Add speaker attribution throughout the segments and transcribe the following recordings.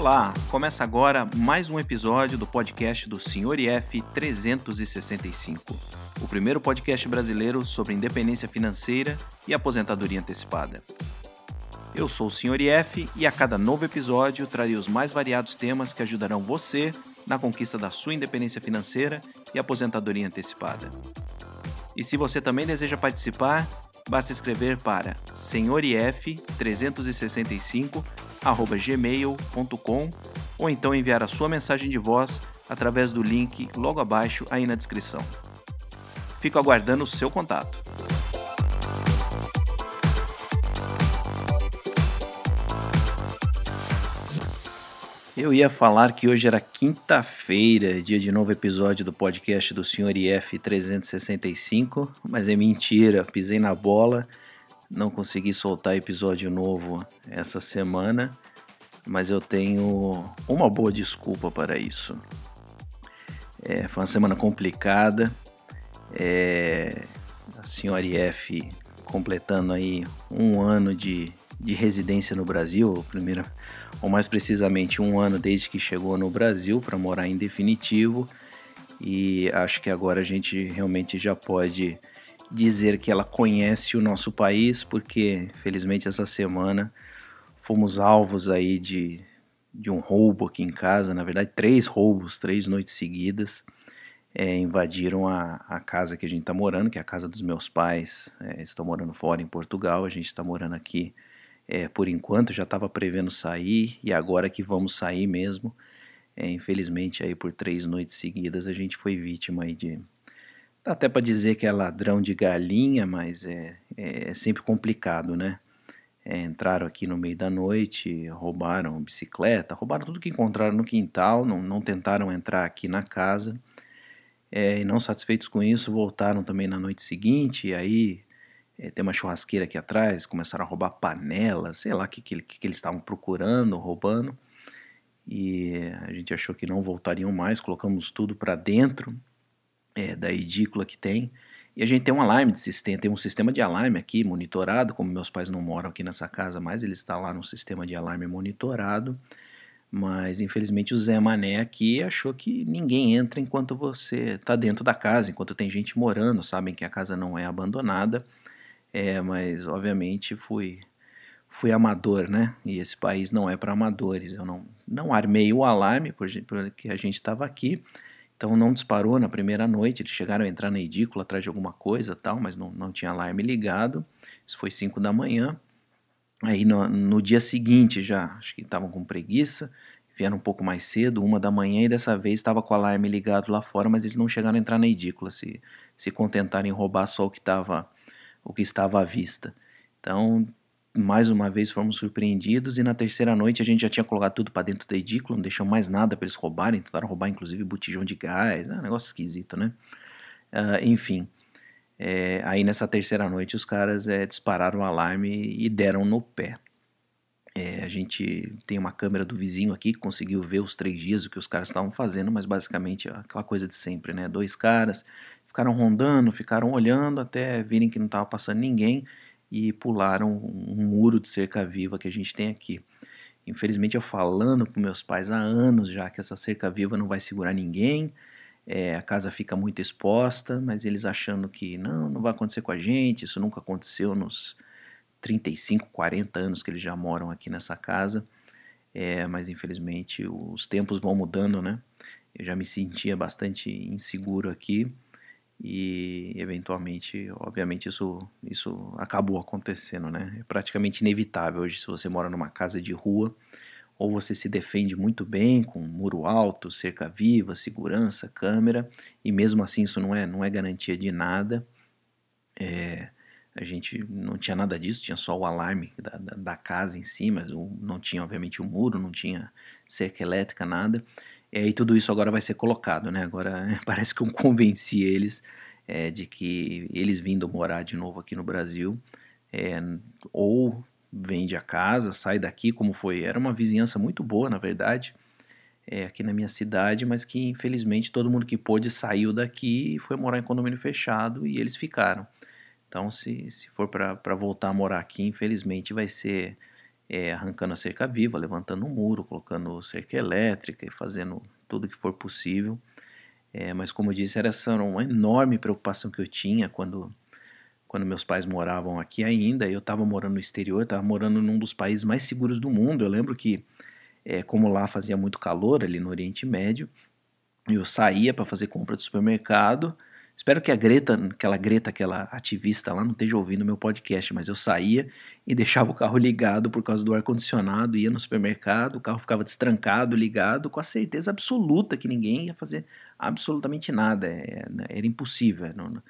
Speaker 1: Olá, começa agora mais um episódio do podcast do Sr. IF 365, o primeiro podcast brasileiro sobre independência financeira e aposentadoria antecipada. Eu sou o Sr. IF e a cada novo episódio trarei os mais variados temas que ajudarão você na conquista da sua independência financeira e aposentadoria antecipada. E se você também deseja participar, basta escrever para senhorif365@gmail.com ou então enviar a sua mensagem de voz através do link logo abaixo aí na descrição. Fico aguardando o seu contato. Eu ia falar que hoje era quinta-feira, dia de novo episódio do podcast do Sr. IF 365, mas é mentira, pisei na bola, não consegui soltar episódio novo essa semana, mas eu tenho uma boa desculpa para isso. É, foi uma semana complicada, é, a Sr. IF completando aí um ano de, de residência no Brasil, ou mais precisamente um ano desde que chegou no Brasil para morar em definitivo. E acho que agora a gente realmente já pode dizer que ela conhece o nosso país, porque felizmente essa semana fomos alvos aí de, de um roubo aqui em casa, na verdade três roubos, três noites seguidas. É, invadiram a, a, casa que a gente está morando, que é a casa dos meus pais. É, estão morando fora em Portugal, a gente está morando aqui é, por enquanto já estava prevendo sair e agora que vamos sair mesmo. É, infelizmente aí por três noites seguidas a gente foi vítima aí de dá até para dizer que é ladrão de galinha, mas é, é, é sempre complicado, né? É, entraram aqui no meio da noite, roubaram bicicleta, roubaram tudo que encontraram no quintal, não, não tentaram entrar aqui na casa. É, e não satisfeitos com isso, voltaram também na noite seguinte, e aí é, tem uma churrasqueira aqui atrás, começaram a roubar panelas, sei lá o que, que, que eles estavam procurando, roubando. E a gente achou que não voltariam mais, colocamos tudo para dentro é, da edícula que tem. E a gente tem um alarme de sistema, tem um sistema de alarme aqui monitorado, como meus pais não moram aqui nessa casa mais, eles instalaram um sistema de alarme monitorado. Mas infelizmente o Zé Mané aqui achou que ninguém entra enquanto você está dentro da casa, enquanto tem gente morando, sabem que a casa não é abandonada. É, mas obviamente fui fui amador, né? E esse país não é para amadores. Eu não, não armei o alarme porque a gente estava aqui, então não disparou na primeira noite. Eles chegaram a entrar na edícula atrás de alguma coisa tal, mas não, não tinha alarme ligado. Isso foi 5 da manhã. Aí no, no dia seguinte já, acho que estavam com preguiça, vieram um pouco mais cedo, uma da manhã, e dessa vez estava com o alarme ligado lá fora, mas eles não chegaram a entrar na edícula, se, se contentaram em roubar só o que estava o que estava à vista. Então, mais uma vez fomos surpreendidos e na terceira noite a gente já tinha colocado tudo para dentro da edícula, não deixou mais nada para eles roubarem, tentaram roubar inclusive botijão de gás, é um negócio esquisito, né? Uh, enfim, é, aí nessa terceira noite os caras é, dispararam o alarme e deram no pé. É, a gente tem uma câmera do vizinho aqui que conseguiu ver os três dias o que os caras estavam fazendo, mas basicamente aquela coisa de sempre, né? Dois caras ficaram rondando, ficaram olhando até virem que não estava passando ninguém e pularam um muro de cerca viva que a gente tem aqui. Infelizmente eu falando com meus pais há anos já que essa cerca viva não vai segurar ninguém, é, a casa fica muito exposta, mas eles achando que não, não vai acontecer com a gente, isso nunca aconteceu nos 35, 40 anos que eles já moram aqui nessa casa, é, mas infelizmente os tempos vão mudando, né? Eu já me sentia bastante inseguro aqui, e eventualmente, obviamente, isso, isso acabou acontecendo, né? É praticamente inevitável hoje se você mora numa casa de rua, ou você se defende muito bem com muro alto, cerca viva, segurança, câmera, e mesmo assim isso não é, não é garantia de nada. É, a gente não tinha nada disso, tinha só o alarme da, da, da casa em si, mas não tinha obviamente o um muro, não tinha cerca elétrica, nada. É, e tudo isso agora vai ser colocado, né? Agora parece que eu convenci eles é, de que eles vindo morar de novo aqui no Brasil, é, ou vende a casa, sai daqui, como foi. Era uma vizinhança muito boa, na verdade, é, aqui na minha cidade, mas que infelizmente todo mundo que pôde saiu daqui e foi morar em condomínio fechado e eles ficaram. Então, se, se for para voltar a morar aqui, infelizmente vai ser é, arrancando a cerca viva, levantando um muro, colocando cerca elétrica e fazendo tudo que for possível. É, mas como eu disse, era uma enorme preocupação que eu tinha quando, quando meus pais moravam aqui ainda. Eu estava morando no exterior, estava morando num dos países mais seguros do mundo. Eu lembro que, é, como lá fazia muito calor ali no Oriente Médio, eu saía para fazer compra do supermercado Espero que a Greta, aquela Greta, aquela ativista lá, não esteja ouvindo meu podcast, mas eu saía e deixava o carro ligado por causa do ar-condicionado, ia no supermercado, o carro ficava destrancado, ligado, com a certeza absoluta que ninguém ia fazer absolutamente nada. É, né, era impossível, é, não,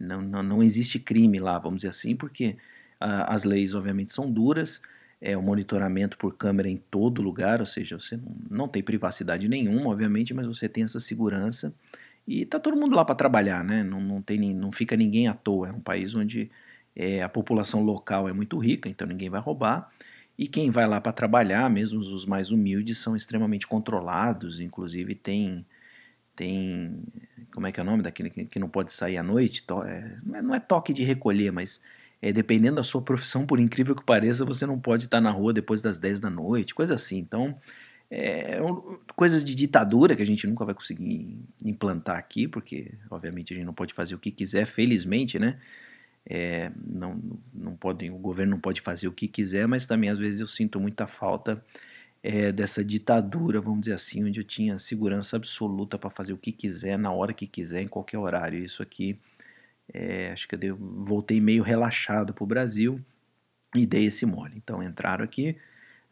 Speaker 1: não, não, não existe crime lá, vamos dizer assim, porque uh, as leis, obviamente, são duras, é o monitoramento por câmera em todo lugar, ou seja, você não, não tem privacidade nenhuma, obviamente, mas você tem essa segurança. E tá todo mundo lá para trabalhar, né? Não, não, tem, não fica ninguém à toa. É um país onde é, a população local é muito rica, então ninguém vai roubar. E quem vai lá para trabalhar, mesmo os mais humildes, são extremamente controlados. Inclusive tem tem como é que é o nome daquele que não pode sair à noite? É, não é toque de recolher, mas é, dependendo da sua profissão, por incrível que pareça, você não pode estar na rua depois das 10 da noite, coisa assim. Então é, coisas de ditadura que a gente nunca vai conseguir implantar aqui, porque obviamente a gente não pode fazer o que quiser, felizmente, né? É, não, não pode, o governo não pode fazer o que quiser, mas também às vezes eu sinto muita falta é, dessa ditadura, vamos dizer assim, onde eu tinha segurança absoluta para fazer o que quiser, na hora que quiser, em qualquer horário. Isso aqui, é, acho que eu voltei meio relaxado para o Brasil e dei esse mole. Então entraram aqui,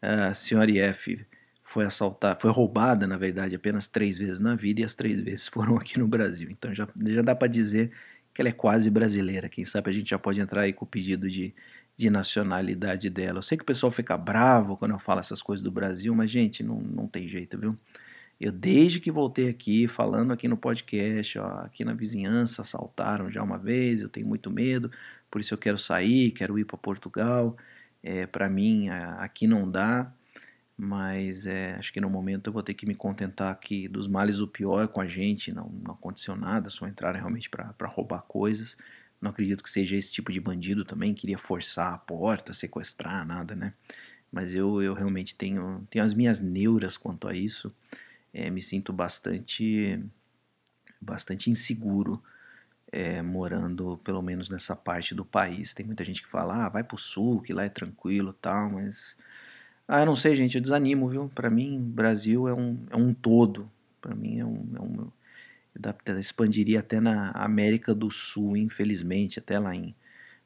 Speaker 1: a senhora IF foi assaltada, foi roubada, na verdade, apenas três vezes na vida e as três vezes foram aqui no Brasil. Então já, já dá para dizer que ela é quase brasileira. Quem sabe a gente já pode entrar aí com o pedido de, de nacionalidade dela. Eu sei que o pessoal fica bravo quando eu falo essas coisas do Brasil, mas, gente, não, não tem jeito, viu? Eu, desde que voltei aqui, falando aqui no podcast, ó, aqui na vizinhança, assaltaram já uma vez, eu tenho muito medo, por isso eu quero sair, quero ir para Portugal. É, para mim, aqui não dá mas é, acho que no momento eu vou ter que me contentar aqui dos males o pior com a gente, não, não aconteceu nada, só entraram realmente para roubar coisas. Não acredito que seja esse tipo de bandido também, queria forçar a porta, sequestrar, nada, né? Mas eu, eu realmente tenho, tenho as minhas neuras quanto a isso, é, me sinto bastante, bastante inseguro é, morando pelo menos nessa parte do país. Tem muita gente que fala, ah, vai pro sul, que lá é tranquilo tal, mas ah, eu não sei, gente, eu desanimo, viu? Para mim, Brasil é um, é um todo. Para mim é um, é um expandiria até na América do Sul, infelizmente, até lá em,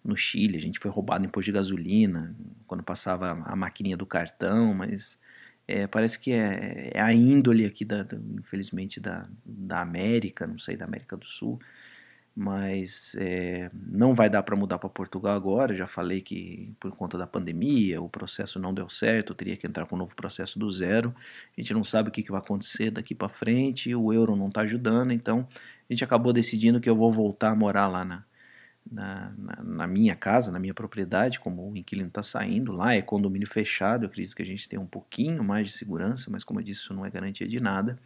Speaker 1: no Chile. A gente foi roubado em posto de gasolina quando passava a maquininha do cartão, mas é, parece que é, é, a índole aqui, da, infelizmente, da, da América, não sei, da América do Sul mas é, não vai dar para mudar para Portugal agora. Já falei que por conta da pandemia o processo não deu certo, teria que entrar com um novo processo do zero. A gente não sabe o que, que vai acontecer daqui para frente, o euro não está ajudando, então a gente acabou decidindo que eu vou voltar a morar lá na, na, na, na minha casa, na minha propriedade, como o inquilino está saindo. Lá é condomínio fechado, eu acredito que a gente tem um pouquinho mais de segurança, mas como eu disse, isso não é garantia de nada.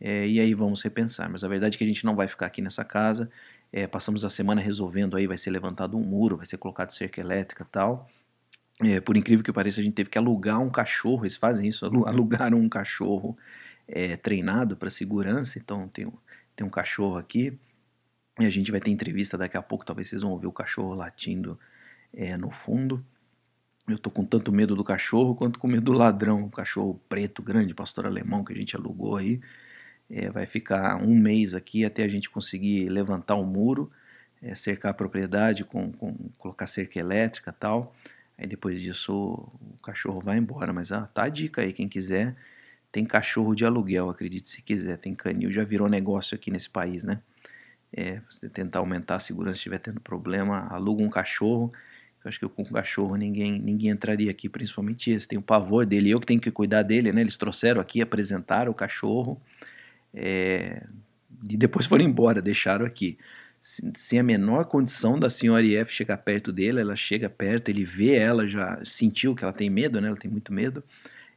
Speaker 1: É, e aí vamos repensar. Mas a verdade é que a gente não vai ficar aqui nessa casa. É, passamos a semana resolvendo aí, vai ser levantado um muro, vai ser colocado cerca elétrica e tal. É, por incrível que pareça, a gente teve que alugar um cachorro, eles fazem isso, alugaram um cachorro é, treinado para segurança, então tem, tem um cachorro aqui, e a gente vai ter entrevista daqui a pouco, talvez vocês vão ouvir o cachorro latindo é, no fundo. Eu tô com tanto medo do cachorro quanto com medo do ladrão, um cachorro preto grande, pastor alemão que a gente alugou aí. É, vai ficar um mês aqui até a gente conseguir levantar o um muro, é, cercar a propriedade, com, com, colocar cerca elétrica tal. Aí depois disso o cachorro vai embora. Mas ah, tá a dica aí, quem quiser. Tem cachorro de aluguel, acredite se quiser. Tem canil, já virou negócio aqui nesse país, né? É, você tentar aumentar a segurança se estiver tendo problema, aluga um cachorro. Eu acho que com um cachorro ninguém, ninguém entraria aqui, principalmente esse. Tem o pavor dele, eu que tenho que cuidar dele, né? Eles trouxeram aqui, apresentaram o cachorro é, e depois foram embora, deixaram aqui. Sem a menor condição da senhora IF chegar perto dele, ela chega perto, ele vê ela, já sentiu que ela tem medo, né? Ela tem muito medo,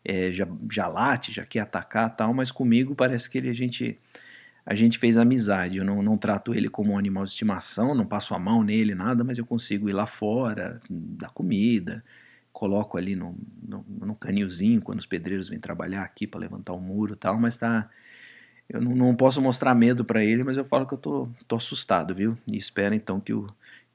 Speaker 1: é, já, já late, já quer atacar tal, mas comigo parece que ele, a gente a gente fez amizade. Eu não, não trato ele como um animal de estimação, não passo a mão nele, nada, mas eu consigo ir lá fora, dar comida, coloco ali no, no, canilzinho quando os pedreiros vêm trabalhar aqui para levantar o muro e tal, mas tá. Eu não, não posso mostrar medo para ele, mas eu falo que eu tô, tô assustado, viu? E espero então que, o,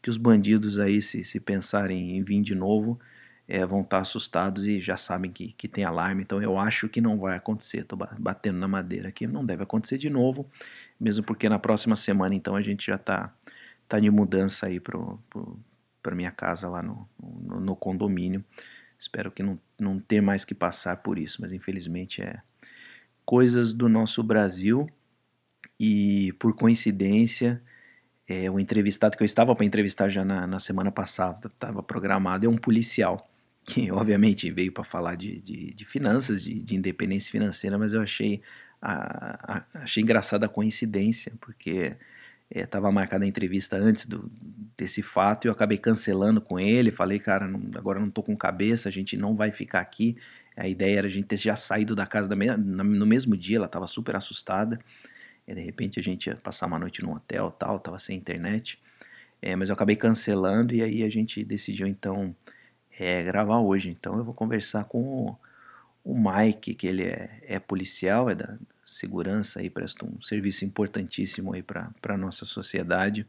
Speaker 1: que os bandidos aí, se, se pensarem em vir de novo, é, vão estar tá assustados e já sabem que, que tem alarme. Então eu acho que não vai acontecer. Estou batendo na madeira aqui, não deve acontecer de novo, mesmo porque na próxima semana então a gente já está tá de mudança aí para minha casa lá no, no, no, condomínio. Espero que não, não ter mais que passar por isso, mas infelizmente é coisas do nosso Brasil e por coincidência é, o entrevistado que eu estava para entrevistar já na, na semana passada, estava programado, é um policial que obviamente veio para falar de, de, de finanças, de, de, independência financeira, mas eu achei, a, a, achei engraçada a coincidência, porque estava é, marcada a entrevista antes do, desse fato e eu acabei cancelando com ele. Falei, cara, não, agora não tô com cabeça, a gente não vai ficar aqui. A ideia era a gente ter já saído da casa da me, no mesmo dia, ela estava super assustada. E de repente a gente ia passar uma noite num hotel tal, tava sem internet. É, mas eu acabei cancelando e aí a gente decidiu então é, gravar hoje. Então eu vou conversar com o, o Mike, que ele é, é, policial, é da segurança e presta um serviço importantíssimo aí para a nossa sociedade.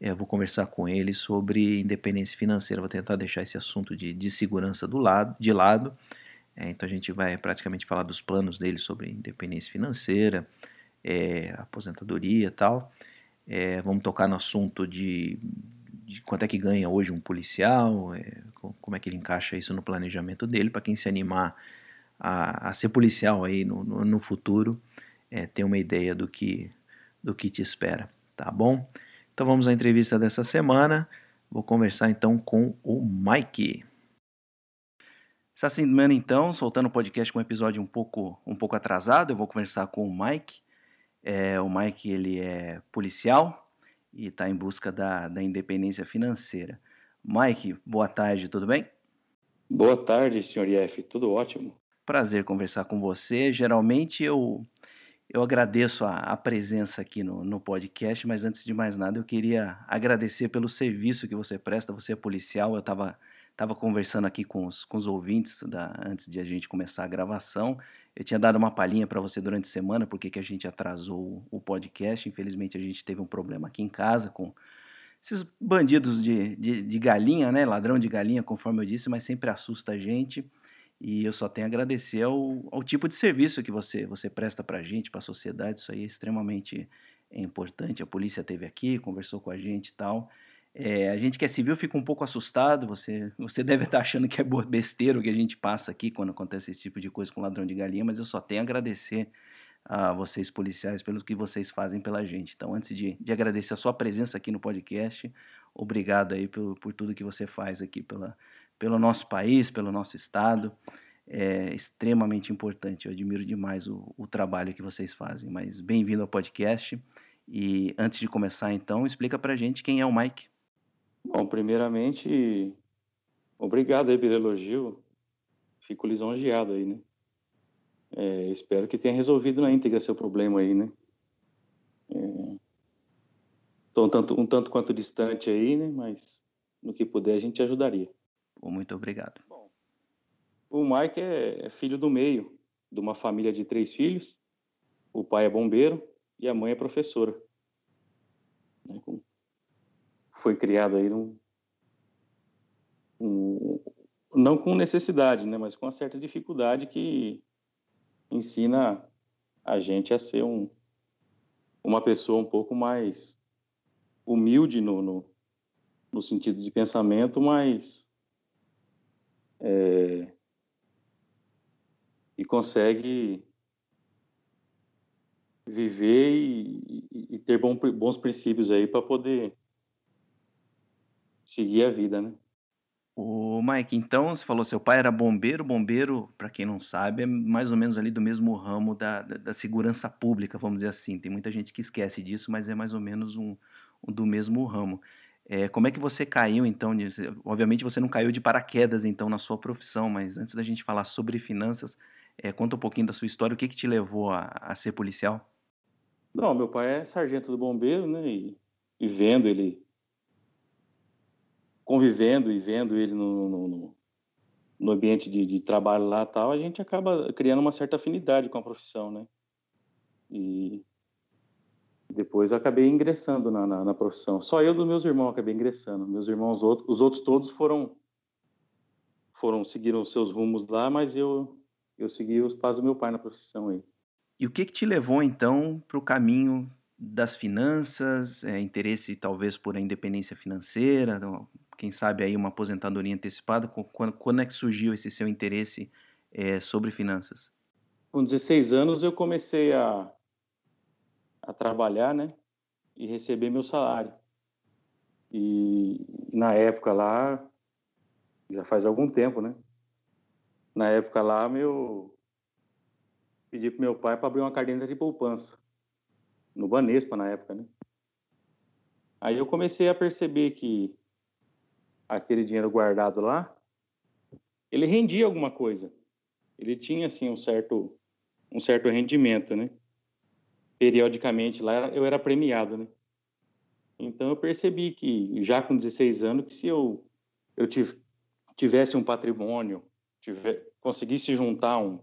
Speaker 1: É, eu vou conversar com ele sobre independência financeira, vou tentar deixar esse assunto de, de segurança do lado, de lado. É, então a gente vai praticamente falar dos planos dele sobre independência financeira, é, aposentadoria e tal. É, vamos tocar no assunto de, de, quanto é que ganha hoje um policial, é, como é que ele encaixa isso no planejamento dele, para quem se animar a, a, ser policial aí no, no, no futuro, é, ter uma ideia do que, do que te espera, tá bom? Então vamos à entrevista dessa semana. Vou conversar então com o Mike. Essa semana então, soltando o podcast com um episódio um pouco, um pouco atrasado, eu vou conversar com o Mike. É, o Mike ele é policial e está em busca da, da independência financeira. Mike, boa tarde, tudo bem?
Speaker 2: Boa tarde, senhor IF, tudo ótimo.
Speaker 1: Prazer conversar com você. Geralmente eu, eu agradeço a, a presença aqui no, no podcast, mas antes de mais nada eu queria agradecer pelo serviço que você presta. Você é policial, eu estava Estava conversando aqui com os, com os ouvintes da, antes de a gente começar a gravação. Eu tinha dado uma palhinha para você durante a semana porque que a gente atrasou o, podcast. Infelizmente a gente teve um problema aqui em casa com esses bandidos de, de, de, galinha, né? Ladrão de galinha, conforme eu disse, mas sempre assusta a gente. E eu só tenho a agradecer ao, ao tipo de serviço que você, você presta para a gente, para a sociedade. Isso aí é extremamente importante. A polícia esteve aqui, conversou com a gente e tal. É, a gente que é civil fica um pouco assustado. Você, você deve estar achando que é besteira o que a gente passa aqui quando acontece esse tipo de coisa com ladrão de galinha, mas eu só tenho a agradecer a vocês policiais pelo que vocês fazem pela gente. Então, antes de, de agradecer a sua presença aqui no podcast, obrigado aí por, por tudo que você faz aqui pela, pelo nosso país, pelo nosso estado. É extremamente importante. Eu admiro demais o, o trabalho que vocês fazem. Mas bem-vindo ao podcast. E antes de começar, então, explica pra gente quem é o Mike.
Speaker 2: Bom, primeiramente, obrigado aí pelo elogio. Fico lisonjeado aí, né? É, espero que tenha resolvido na íntegra seu problema aí, né? É, tô um tanto, um tanto quanto distante aí, né? Mas no que puder a gente ajudaria.
Speaker 1: Muito obrigado.
Speaker 2: Bom, o Mike é, é filho do meio, de uma família de três filhos. O pai é bombeiro e a mãe é professora. Né? Foi criado aí num, um, não com necessidade, né, mas com uma certa dificuldade que ensina a gente a ser um, uma pessoa um pouco mais humilde no, no, no sentido de pensamento, mas é, e consegue viver e, e, e ter bom, bons princípios aí para poder seguir a vida, né?
Speaker 1: O Mike, então, você falou seu pai era bombeiro. Bombeiro, para quem não sabe, é mais ou menos ali do mesmo ramo da, da, da, segurança pública, vamos dizer assim. Tem muita gente que esquece disso, mas é mais ou menos um, um do mesmo ramo. É, como é que você caiu, então? De, obviamente você não caiu de paraquedas, então, na sua profissão, mas antes da gente falar sobre finanças, é, conta um pouquinho da sua história. O que, que te levou a, a ser policial?
Speaker 2: Não, meu pai é sargento do bombeiro, né? E, e vendo ele convivendo e vendo ele no, no, no, ambiente de, de trabalho lá tal, a gente acaba criando uma certa afinidade com a profissão, né? E depois acabei ingressando na, na, na, profissão. Só eu dos meus irmãos acabei ingressando. Meus irmãos, os outros todos foram foram seguiram seus rumos lá, mas eu eu segui os passos do meu pai na profissão aí.
Speaker 1: E o que que te levou então para o caminho das finanças, é, interesse talvez por a independência financeira, quem sabe aí uma aposentadoria antecipada? Quando, quando é que surgiu esse seu interesse é, sobre finanças?
Speaker 2: Com 16 anos eu comecei a a trabalhar, né? E receber meu salário. E na época lá, já faz algum tempo, né? Na época lá, meu pedi pro meu pai para abrir uma caderneta de poupança no Banespa na época, né? Aí eu comecei a perceber que aquele dinheiro guardado lá, ele rendia alguma coisa. Ele tinha assim um certo um certo rendimento, né? periodicamente lá eu era premiado, né? Então eu percebi que já com 16 anos que se eu eu tivesse um patrimônio, tiver, conseguisse juntar um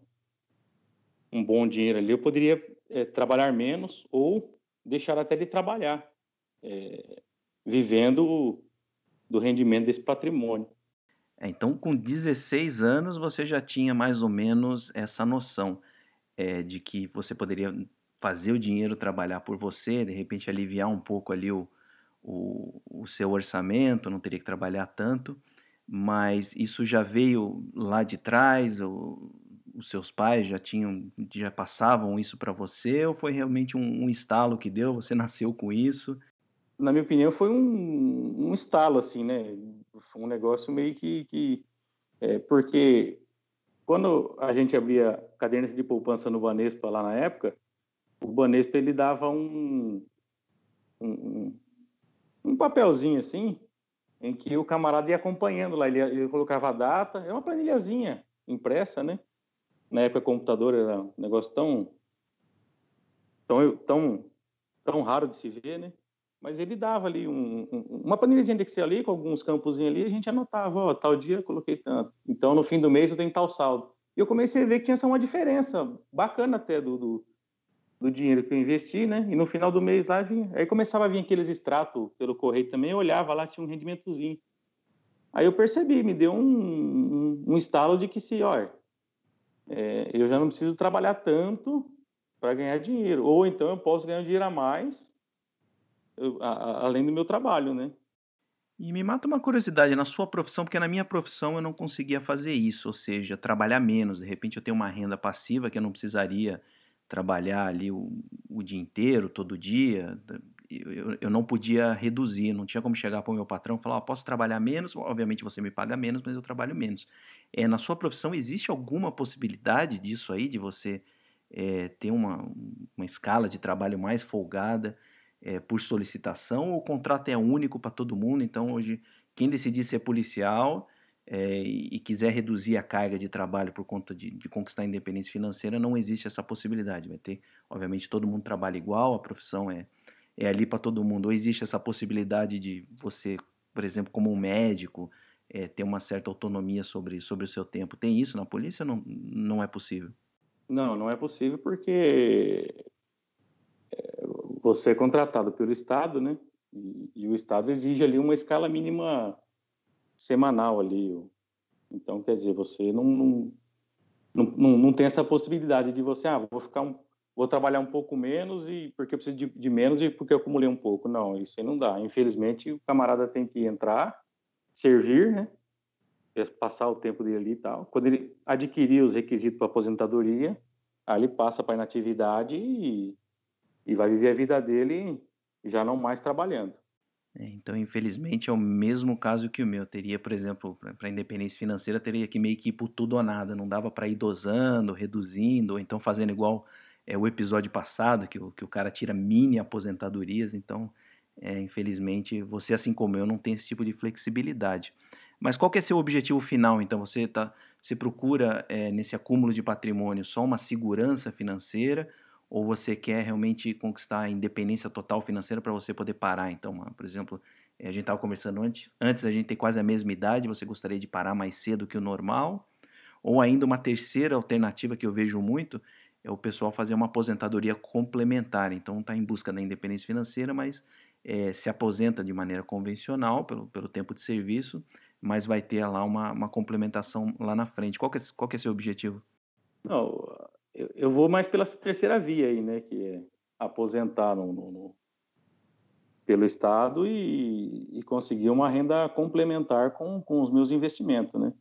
Speaker 2: um bom dinheiro ali, eu poderia é, trabalhar menos ou deixar até de trabalhar, é, vivendo do rendimento desse patrimônio.
Speaker 1: É, então, com 16 anos, você já tinha mais ou menos essa noção é, de que você poderia fazer o dinheiro trabalhar por você, de repente aliviar um pouco ali o, o, o seu orçamento, não teria que trabalhar tanto, mas isso já veio lá de trás, o, os seus pais já tinham, já passavam isso para você, ou foi realmente um, um, estalo que deu, você nasceu com isso?
Speaker 2: Na minha opinião foi um, um estalo, assim, né, foi um negócio meio que, que é, porque quando a gente abria caderneta de poupança no Banespa lá na época, o Banespa ele dava um, um, um, papelzinho assim, em que o camarada ia acompanhando lá, ele, ele colocava a data, é uma planilhazinha impressa, né? Na época, computador era um negócio tão, tão, tão, tão raro de se ver, né? Mas ele dava ali um, um, uma planilhazinha de Excel ali, com alguns campos ali, a gente anotava, ó, tal dia eu coloquei tanto. Então, no fim do mês eu tenho tal saldo. E eu comecei a ver que tinha essa uma diferença bacana até do, do do dinheiro que eu investi, né? E no final do mês lá vinha. Aí começava a vir aqueles extratos pelo correio também, eu olhava lá, tinha um rendimentozinho. Aí eu percebi, me deu um, um, um estalo de que se, olha, é, eu já não preciso trabalhar tanto para ganhar dinheiro. Ou então eu posso ganhar dinheiro a mais, eu, a, a, além do meu trabalho, né?
Speaker 1: E me mata uma curiosidade na sua profissão, porque na minha profissão eu não conseguia fazer isso, ou seja, trabalhar menos. De repente eu tenho uma renda passiva que eu não precisaria trabalhar ali o, o dia inteiro, todo dia, eu, eu, não podia reduzir, não tinha como chegar para o meu patrão e falar, oh, posso trabalhar menos, obviamente você me paga menos, mas eu trabalho menos. É, na sua profissão, existe alguma possibilidade disso aí, de você é, ter uma, uma escala de trabalho mais folgada é, por solicitação, o contrato é único para todo mundo, então hoje quem decidir ser policial é, e quiser reduzir a carga de trabalho por conta de, de, conquistar a independência financeira, não existe essa possibilidade. Vai ter, obviamente, todo mundo trabalha igual, a profissão é, é ali para todo mundo. Ou existe essa possibilidade de você, por exemplo, como um médico, é, ter uma certa autonomia sobre, sobre o seu tempo. Tem isso na polícia ou não, não é possível?
Speaker 2: Não, não é possível porque você é contratado pelo Estado, né? E, e o Estado exige ali uma escala mínima semanal ali. Então, quer dizer, você não, não, não, não tem essa possibilidade de você, ah, vou ficar um, vou trabalhar um pouco menos e porque eu preciso de, de, menos e porque eu acumulei um pouco. Não, isso aí não dá. Infelizmente, o camarada tem que entrar, servir, né? Passar o tempo dele ali e tal. Quando ele adquirir os requisitos para aposentadoria, aí ele passa para inatividade e, e vai viver a vida dele já não mais trabalhando.
Speaker 1: É, então, infelizmente, é o mesmo caso que o meu. Teria, por exemplo, para independência financeira, teria que meio que ir por tudo ou nada. Não dava para ir dosando, reduzindo, ou então fazendo igual é, o episódio passado, que o, que o cara tira mini aposentadorias. Então, é, infelizmente, você, assim como eu, não tem esse tipo de flexibilidade. Mas qual que é seu objetivo final? Então, você, tá, você procura, é, nesse acúmulo de patrimônio, só uma segurança financeira ou você quer realmente conquistar a independência total financeira para você poder parar, então, por exemplo, a gente estava conversando antes, antes a gente tem quase a mesma idade, você gostaria de parar mais cedo que o normal? Ou ainda uma terceira alternativa que eu vejo muito é o pessoal fazer uma aposentadoria complementar. Então está em busca da independência financeira, mas é, se aposenta de maneira convencional pelo, pelo tempo de serviço, mas vai ter lá uma, uma complementação lá na frente. Qual que é, qual que é seu objetivo?
Speaker 2: Não, eu, eu vou mais pela terceira via aí, né? Que é aposentar no, no, no pelo Estado e, e, conseguir uma renda complementar com, com os meus investimentos, né?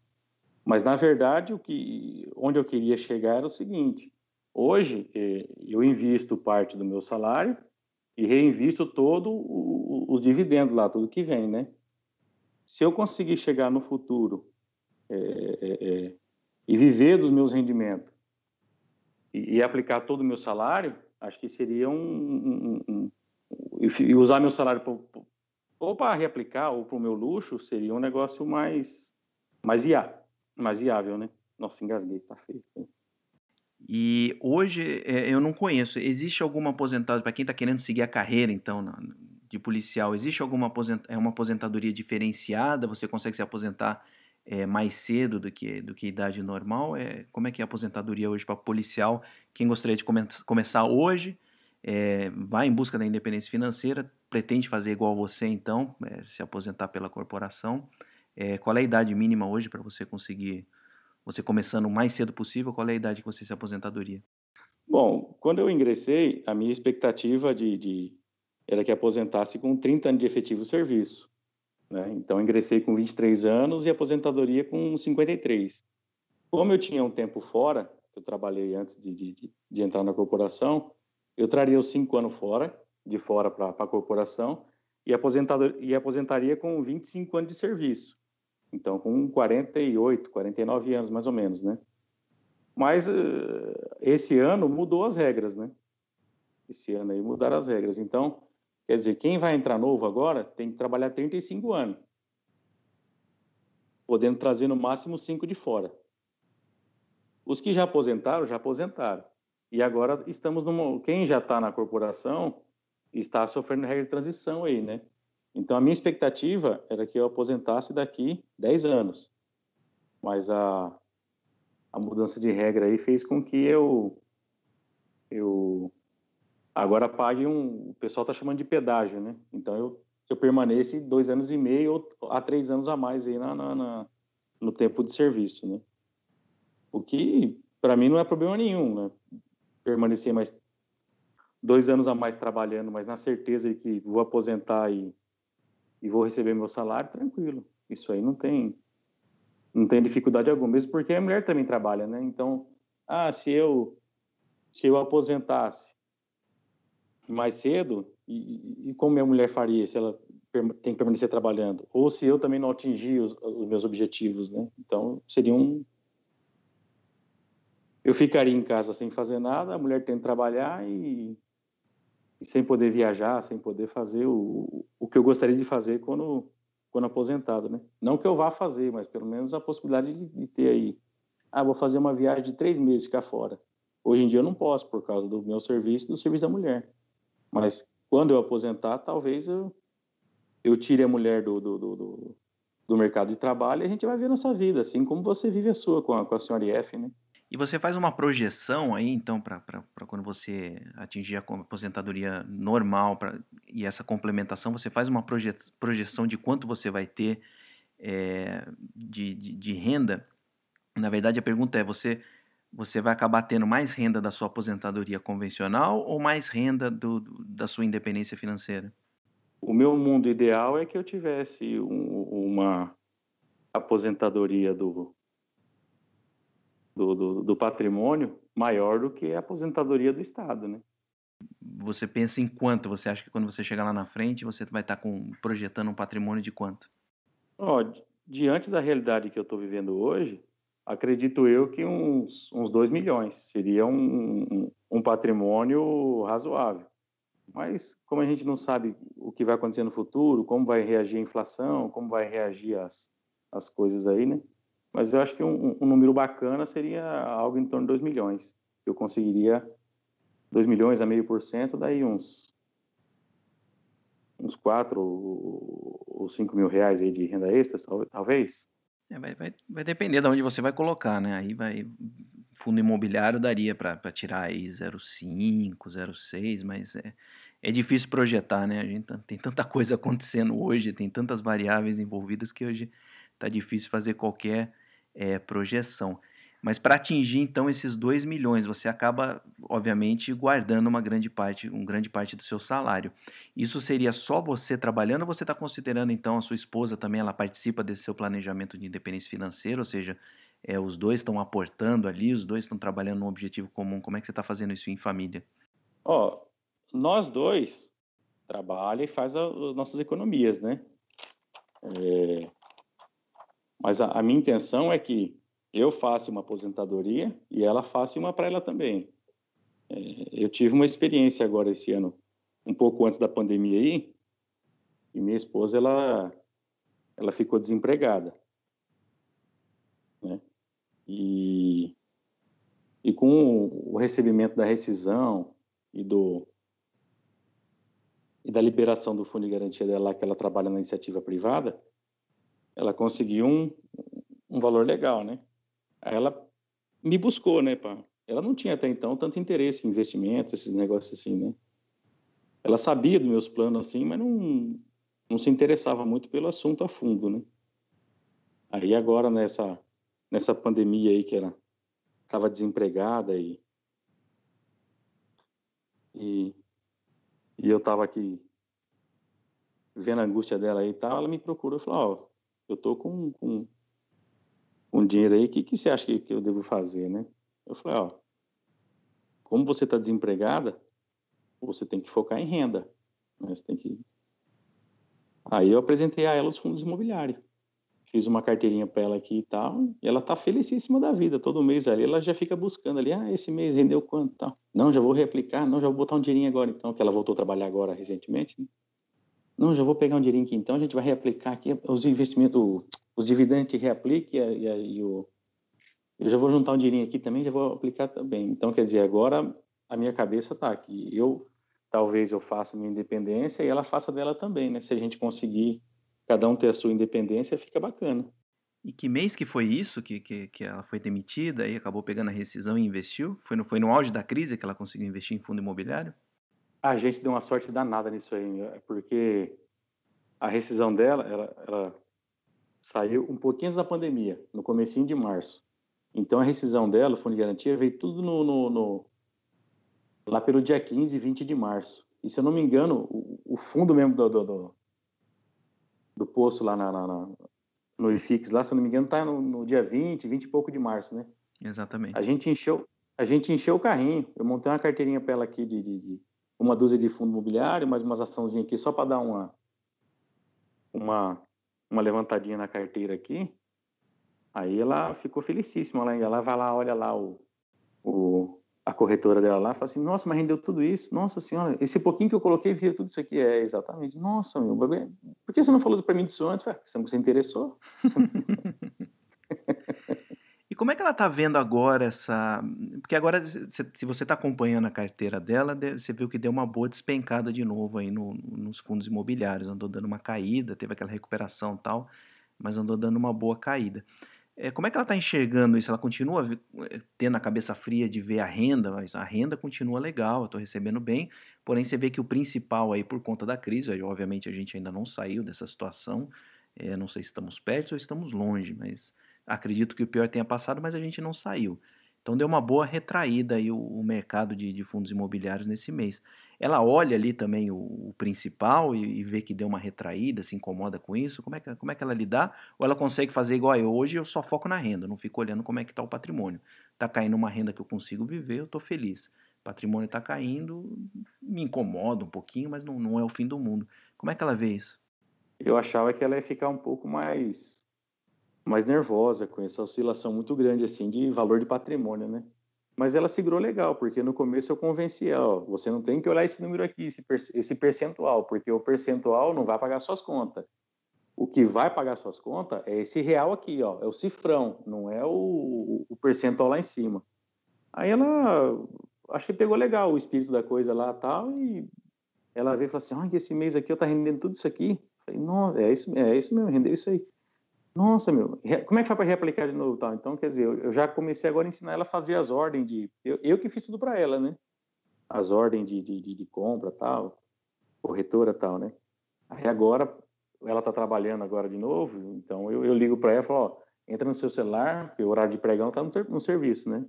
Speaker 2: Mas, na verdade, o que, onde eu queria chegar era o seguinte, hoje eh, eu invisto parte do meu salário e reinvisto todo os dividendos lá, tudo que vem, né? Se eu conseguir chegar no futuro é, é, é, e viver dos meus rendimentos e, e, aplicar todo o meu salário, acho que seria um, um, um, e usar meu salário ou para reaplicar ou para o meu luxo seria um negócio mais mais viável, mais viável, né? Nossa, engasguei, tá feio.
Speaker 1: E hoje é, eu não conheço. Existe alguma aposentadoria para quem está querendo seguir a carreira, então, de policial? Existe alguma aposent, é uma aposentadoria diferenciada? Você consegue se aposentar é, mais cedo do que do que idade normal? É, como é que é a aposentadoria hoje para policial? Quem gostaria de come começar hoje é, vai em busca da independência financeira, pretende fazer igual você, então, é, se aposentar pela corporação. É, qual é a idade mínima hoje para você conseguir, você começando o mais cedo possível, qual é a idade que você se aposentadoria?
Speaker 2: Bom, quando eu ingressei, a minha expectativa de, de era que aposentasse com 30 anos de efetivo serviço. Né? Então, ingressei com 23 anos e aposentadoria com 53. Como eu tinha um tempo fora, eu trabalhei antes de, de, de entrar na corporação, eu traria os cinco anos fora, de fora para a corporação, e, e aposentaria com 25 anos de serviço. Então, com 48, 49 anos, mais ou menos, né? Mas uh, esse ano mudou as regras, né? Esse ano aí mudaram as regras. Então, quer dizer, quem vai entrar novo agora tem que trabalhar 35 anos, podendo trazer no máximo cinco de fora. Os que já aposentaram, já aposentaram. E agora estamos numa. Quem já está na corporação está sofrendo regra de transição aí, né? Então a minha expectativa era que eu aposentasse daqui 10 anos. Mas a, a mudança de regra aí fez com que eu. Eu agora pague um. O pessoal está chamando de pedágio, né? Então eu, eu permaneço dois anos e meio ou a três anos a mais aí na, na, na no tempo de serviço, né? O que para mim não é problema nenhum, né? permanecer mais dois anos a mais trabalhando, mas na certeza de que vou aposentar e, e vou receber meu salário, tranquilo. Isso aí não tem não tem dificuldade alguma, mesmo porque a mulher também trabalha, né? Então, ah, se eu se eu aposentasse mais cedo e, e como minha mulher faria se ela tem que permanecer trabalhando, ou se eu também não atingir os, os meus objetivos, né? Então, seria um eu ficaria em casa sem fazer nada, a mulher tem que trabalhar e, e, sem poder viajar, sem poder fazer o, o que eu gostaria de fazer quando, quando aposentado, né? Não que eu vá fazer, mas pelo menos a possibilidade de, de ter aí, ah, vou fazer uma viagem de três meses ficar fora. Hoje em dia eu não posso por causa do meu serviço e do serviço da mulher. Mas quando eu aposentar, talvez eu, eu tire a mulher do, do, do, do mercado de trabalho e a gente vai ver a nossa vida, assim como você vive a sua com a, com a senhora IF, né?
Speaker 1: E você faz uma projeção aí, então, para quando você atingir a aposentadoria normal pra, e essa complementação, você faz uma proje, projeção de quanto você vai ter é, de, de, de, renda. Na verdade, a pergunta é: você, você vai acabar tendo mais renda da sua aposentadoria convencional ou mais renda do, da sua independência financeira?
Speaker 2: O meu mundo ideal é que eu tivesse um, uma aposentadoria do, do, do, do patrimônio maior do que a aposentadoria do Estado, né?
Speaker 1: Você pensa em quanto? Você acha que quando você chegar lá na frente, você vai estar com, projetando um patrimônio de quanto?
Speaker 2: Oh, diante da realidade que eu estou vivendo hoje, acredito eu que uns, uns 2 milhões seria um, um, um, patrimônio razoável. Mas como a gente não sabe o que vai acontecer no futuro, como vai reagir a inflação, como vai reagir as, as coisas aí, né? Mas eu acho que um, um número bacana seria algo em torno de 2 milhões. Eu conseguiria 2 milhões a meio por cento, daí uns uns 4 ou 5 mil reais aí de renda extra, talvez.
Speaker 1: É, vai, vai, vai, depender de onde você vai colocar, né? Aí vai. Fundo imobiliário daria para tirar aí 0,5, 0,6, mas é, é difícil projetar, né? A gente tá, tem tanta coisa acontecendo hoje, tem tantas variáveis envolvidas que hoje tá difícil fazer qualquer é, projeção. Mas para atingir então esses 2 milhões, você acaba, obviamente, guardando uma grande parte, um grande parte do seu salário. Isso seria só você trabalhando ou você está considerando então a sua esposa também, ela participa desse seu planejamento de independência financeira, ou seja, é, os dois estão aportando ali, os dois estão trabalhando num objetivo comum. Como é que você está fazendo isso em família?
Speaker 2: Ó, oh, nós dois trabalha e faz as nossas economias, né? É... Mas a, a minha intenção é que eu faço uma aposentadoria e ela faça uma para ela também. É, eu tive uma experiência agora esse ano, um pouco antes da pandemia aí, e minha esposa ela ela ficou desempregada, né? E e com o recebimento da rescisão e do e da liberação do fundo de garantia dela, que ela trabalha na iniciativa privada, ela conseguiu um, um valor legal, né? Ela me buscou, né, pá? Ela não tinha até então tanto interesse em investimento, esses negócios assim, né? Ela sabia dos meus planos assim, mas não, não se interessava muito pelo assunto a fundo, né? Aí agora nessa nessa pandemia aí que ela estava desempregada e, e e eu estava aqui vendo a angústia dela aí e tal, ela me procurou e falou, ó, oh, eu tô com, com um dinheiro aí, o que, que você acha que, que eu devo fazer, né? Eu falei, ó, como você está desempregada, você tem que focar em renda, né? Você tem que... Aí eu apresentei a ela os fundos imobiliários. Fiz uma carteirinha para ela aqui e tal, e ela tá felicíssima da vida. Todo mês ali ela já fica buscando ali, ah, esse mês rendeu quanto tal. Não, já vou reaplicar, não, já vou botar um dinheirinho agora então, que ela voltou a trabalhar agora recentemente. Né? Não, já vou pegar um dinheirinho aqui então, a gente vai reaplicar aqui os investimentos, os dividendos reaplique e, e, e o, eu já vou juntar um dinheirinho aqui também, já vou aplicar também. Então, quer dizer, agora a minha cabeça está aqui. Eu, talvez eu faça minha independência e ela faça dela também, né? Se a gente conseguir cada um ter a sua independência, fica bacana.
Speaker 1: E que mês que foi isso que, que, que ela foi demitida e acabou pegando a rescisão e investiu? Foi no, foi no auge da crise que ela conseguiu investir em fundo imobiliário?
Speaker 2: A gente deu uma sorte danada nisso aí, porque a rescisão dela, ela, ela saiu um pouquinho antes da pandemia, no comecinho de março. Então a rescisão dela, o fundo de garantia, veio tudo no, no, no, lá pelo dia 15 e 20 de março. E se eu não me engano, o, o fundo mesmo do, do, do, do poço lá na, na, na, no IFIX, lá, se eu não me engano, está no, no, dia 20, 20 e pouco de março, né?
Speaker 1: Exatamente.
Speaker 2: A gente encheu, a gente encheu o carrinho. Eu montei uma carteirinha para ela aqui de, de, de, uma dúzia de fundo imobiliário, mais umas açãozinhas aqui só para dar uma, uma uma levantadinha na carteira aqui. Aí ela ficou felicíssima lá, ela vai lá, olha lá o, o a corretora dela lá, fala assim, nossa, mas rendeu tudo isso, nossa senhora, esse pouquinho que eu coloquei vira tudo isso aqui, é, exatamente, nossa, meu, por que você não falou para mim disso antes? Você não se interessou?
Speaker 1: como é que ela está vendo agora essa. Porque agora, se você está acompanhando a carteira dela, você viu que deu uma boa despencada de novo aí no, nos fundos imobiliários. Andou dando uma caída, teve aquela recuperação tal, mas andou dando uma boa caída. É, como é que ela está enxergando isso? Ela continua é, tendo a cabeça fria de ver a renda, mas a renda continua legal, eu estou recebendo bem, porém você vê que o principal aí, por conta da crise, obviamente a gente ainda não saiu dessa situação, é, não sei se estamos perto ou estamos longe, mas acredito que o pior tenha passado, mas a gente não saiu. Então deu uma boa retraída aí o, o mercado de, de, fundos imobiliários nesse mês. Ela olha ali também o, o principal e, e, vê que deu uma retraída, se incomoda com isso. Como é, que, como é que ela lidar? Ou ela consegue fazer igual eu hoje, eu só foco na renda, não fico olhando como é que está o patrimônio. Está caindo uma renda que eu consigo viver, eu estou feliz. Patrimônio está caindo, me incomoda um pouquinho, mas não, não é o fim do mundo. Como é que ela vê isso?
Speaker 2: Eu achava que ela ia ficar um pouco mais mais nervosa com essa oscilação muito grande assim de valor de patrimônio, né? Mas ela segurou legal, porque no começo eu convenci ela, você não tem que olhar esse número aqui, esse, esse percentual, porque o percentual não vai pagar suas contas. O que vai pagar suas contas é esse real aqui, ó, é o cifrão, não é o, o percentual lá em cima. Aí ela, acho que pegou legal o espírito da coisa lá tal, e ela veio e falou assim, ah, esse mês aqui eu tá rendendo tudo isso aqui. Eu falei, não, é isso, é isso mesmo, rendeu isso aí. Nossa, meu, como é que faz para reaplicar de novo? Tal? Então, quer dizer, eu, já comecei agora a ensinar ela a fazer as ordens de. Eu, eu que fiz tudo para ela, né? As ordens de, de, de compra tal, corretora tal, né? Aí agora, ela está trabalhando agora de novo, então eu, eu ligo para ela e falo: ó, entra no seu celular, o horário de pregão está no, no serviço, né?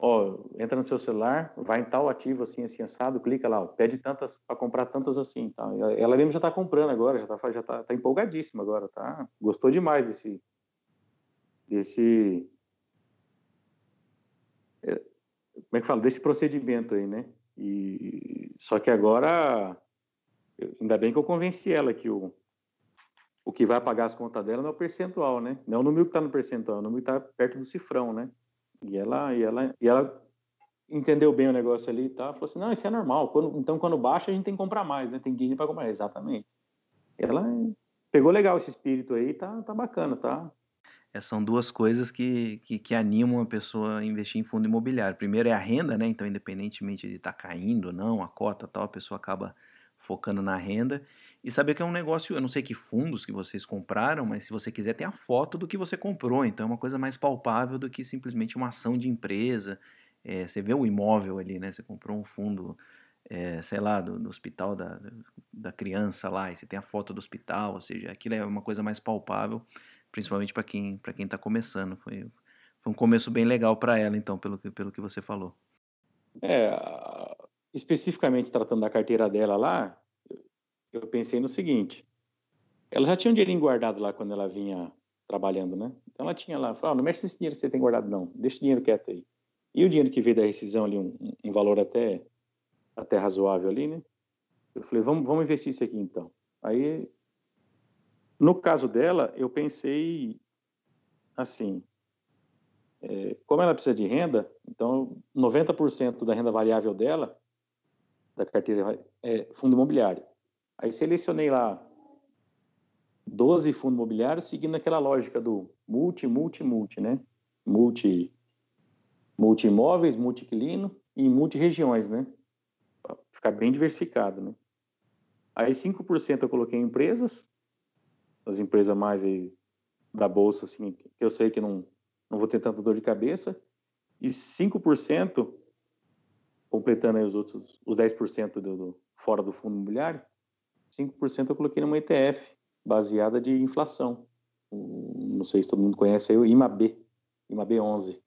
Speaker 2: Ó, entra no seu celular, vai em tal ativo assim, assim, assado, clica lá, ó, pede tantas para comprar tantas assim, tá? Ela mesmo já está comprando agora, já está já tá, tá empolgadíssima agora, tá? Gostou demais desse desse é, como é que fala desse procedimento aí, né? E só que agora ainda bem que eu convenci ela que o o que vai pagar as contas dela não é o percentual, né? Não é o número que está no percentual, é o número que está perto do cifrão, né? E ela, e ela, e ela entendeu bem o negócio ali e tá, falou assim, não, isso é normal. Quando, então, quando baixa, a gente tem que comprar mais, né? Tem dinheiro para comprar. Exatamente. Ela pegou legal esse espírito aí, tá, tá bacana, tá?
Speaker 1: É, são duas coisas que, que, que, animam a pessoa a investir em fundo imobiliário. Primeiro é a renda, né? Então, independentemente de estar tá caindo ou não, a cota tal, a pessoa acaba focando na renda e saber que é um negócio, eu não sei que fundos que vocês compraram, mas se você quiser tem a foto do que você comprou, então é uma coisa mais palpável do que simplesmente uma ação de empresa. É, você vê o imóvel ali, né? Você comprou um fundo, é, sei lá, do, do, hospital da, da criança lá, e você tem a foto do hospital, ou seja, aquilo é uma coisa mais palpável, principalmente para quem para quem está começando. Foi, foi um começo bem legal para ela, então, pelo pelo que você falou.
Speaker 2: É, especificamente tratando da carteira dela lá, eu pensei no seguinte: ela já tinha um dinheirinho guardado lá quando ela vinha trabalhando, né? Então ela tinha lá, falou, oh, não mexe esse dinheiro que você tem guardado, não, deixa o dinheiro quieto aí. E o dinheiro que veio da rescisão ali, um, um valor até, até razoável ali, né? Eu falei, vamos, vamos investir isso aqui então. Aí, no caso dela, eu pensei assim, é, como ela precisa de renda, então 90% da renda variável dela, da carteira, é fundo imobiliário. Aí selecionei lá 12 fundos imobiliários seguindo aquela lógica do multi, multi, multi, né? Multi, multi imóveis, multi inquilino e multi regiões, né? Pra ficar bem diversificado, né? Aí 5% eu coloquei em empresas, as empresas mais aí da bolsa, assim, que eu sei que não, não vou ter tanta dor de cabeça, e 5%, completando aí os outros, os 10% do, do, fora do fundo imobiliário, 5% eu coloquei numa ETF baseada de inflação. Não sei se todo mundo conhece aí o IMAB, IMAB 11.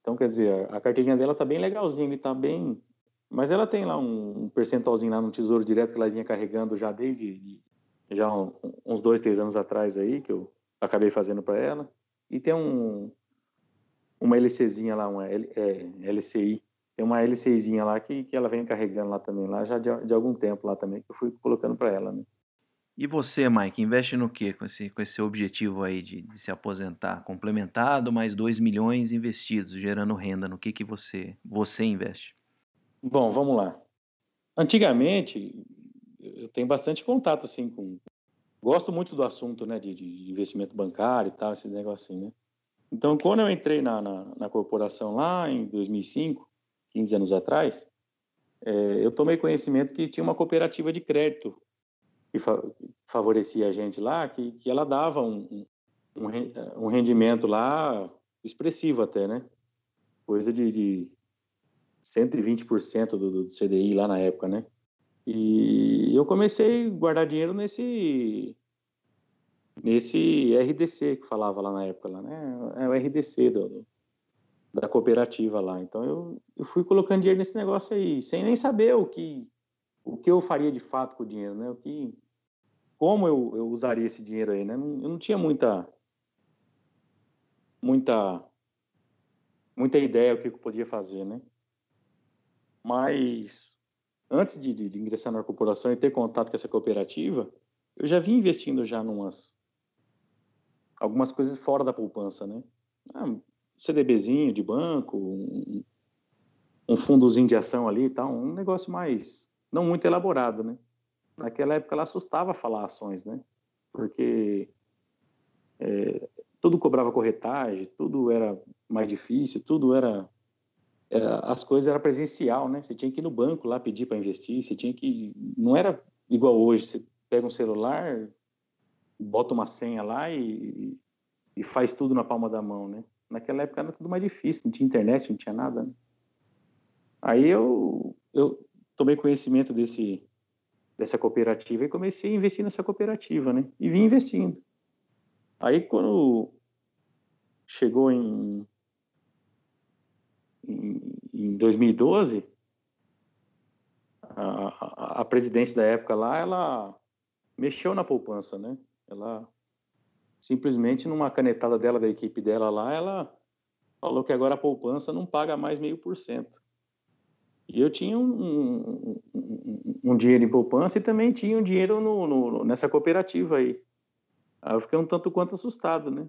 Speaker 2: Então, quer dizer, a carteirinha dela tá bem legalzinha, tá bem... Mas ela tem lá um percentualzinho lá no Tesouro Direto que ela vinha carregando já desde de, já uns dois, três anos atrás aí, que eu acabei fazendo para ela. E tem um, uma LCzinha lá, uma L, é, LCI, tem uma LCzinha lá que, que ela vem carregando lá também, lá já de, de algum tempo lá também, que eu fui colocando para ela, né?
Speaker 1: E você, Mike, investe no que com esse, com esse objetivo aí de, de se aposentar? Complementado, mais 2 milhões investidos, gerando renda. No que, que você, você investe?
Speaker 2: Bom, vamos lá. Antigamente, eu tenho bastante contato, assim, com... Gosto muito do assunto, né, de, de investimento bancário e tal, esses negócios assim, né? Então, quando eu entrei na, na, na corporação lá em 2005, 15 anos atrás, é, eu tomei conhecimento que tinha uma cooperativa de crédito que fa favorecia a gente lá, que, que ela dava um, um, um, rendimento lá expressivo até, né? Coisa de, de 120% do, do CDI lá na época, né? E eu comecei a guardar dinheiro nesse nesse RDC que falava lá na época, lá, né? É o RDC do, da cooperativa lá. Então eu, eu fui colocando dinheiro nesse negócio aí, sem nem saber o que o que eu faria de fato com o dinheiro, né? O que como eu, eu usaria esse dinheiro aí, né? eu não tinha muita muita muita ideia o que eu podia fazer, né? Mas antes de, de, de ingressar na corporação e ter contato com essa cooperativa, eu já vim investindo já numas algumas coisas fora da poupança, né? Ah, CDBzinho de banco, um, um fundozinho de ação ali e tal, um negócio mais, não muito elaborado, né? Naquela época ela assustava falar ações, né? Porque é, tudo cobrava corretagem, tudo era mais difícil, tudo era era, as coisas era presencial, né? Você tinha que ir no banco lá pedir para investir, você tinha que não era igual hoje, você pega um celular, bota uma senha lá e, e faz tudo na palma da mão, né? Naquela época era tudo mais difícil, não tinha internet, não tinha nada. Né? Aí eu, eu tomei conhecimento desse, dessa cooperativa e comecei a investir nessa cooperativa, né? E vim investindo. Aí quando chegou em, em, em 2012, a, a, a, presidente da época lá, ela mexeu na poupança, né? Ela simplesmente numa canetada dela da equipe dela lá, ela falou que agora a poupança não paga mais meio por cento. E eu tinha um, um, um, dinheiro em poupança e também tinha um dinheiro no, no, nessa cooperativa aí. Aí eu fiquei um tanto quanto assustado, né?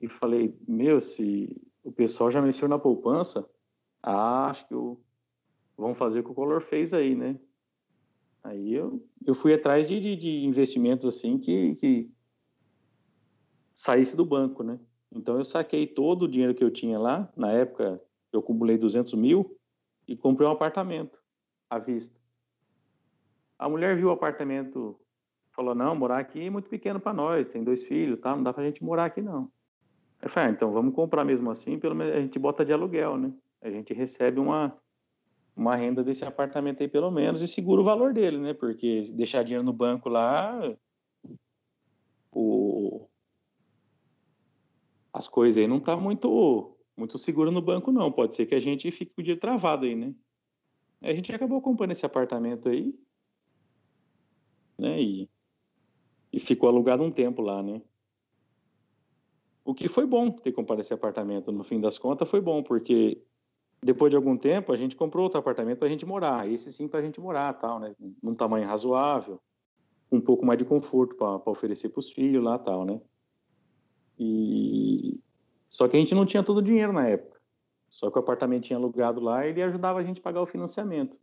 Speaker 2: E falei, meu, se o pessoal já mexeu na poupança, ah, acho que eu... vamos fazer o que o Color fez aí, né? Aí eu, eu fui atrás de, de, de investimentos assim que, que saísse do banco, né? Então eu saquei todo o dinheiro que eu tinha lá, na época eu acumulei 200 mil, e comprei um apartamento à vista. A mulher viu o apartamento, falou: Não, morar aqui é muito pequeno para nós, tem dois filhos, tá? não dá para a gente morar aqui não. Eu falei: ah, Então vamos comprar mesmo assim, pelo menos a gente bota de aluguel, né? A gente recebe uma, uma renda desse apartamento aí pelo menos e segura o valor dele, né? Porque deixar dinheiro no banco lá, o, as coisas aí não tá muito muito seguro no banco, não. Pode ser que a gente fique o dia travado aí, né? A gente acabou comprando esse apartamento aí, né? E, e ficou alugado um tempo lá, né? O que foi bom ter comprado esse apartamento, no fim das contas, foi bom, porque depois de algum tempo a gente comprou outro apartamento para a gente morar, esse sim para a gente morar, tal, né? Num tamanho razoável, um pouco mais de conforto para oferecer para os filhos lá, tal, né? E, só que a gente não tinha todo o dinheiro na época. Só que o apartamento tinha alugado lá e ele ajudava a gente a pagar o financiamento.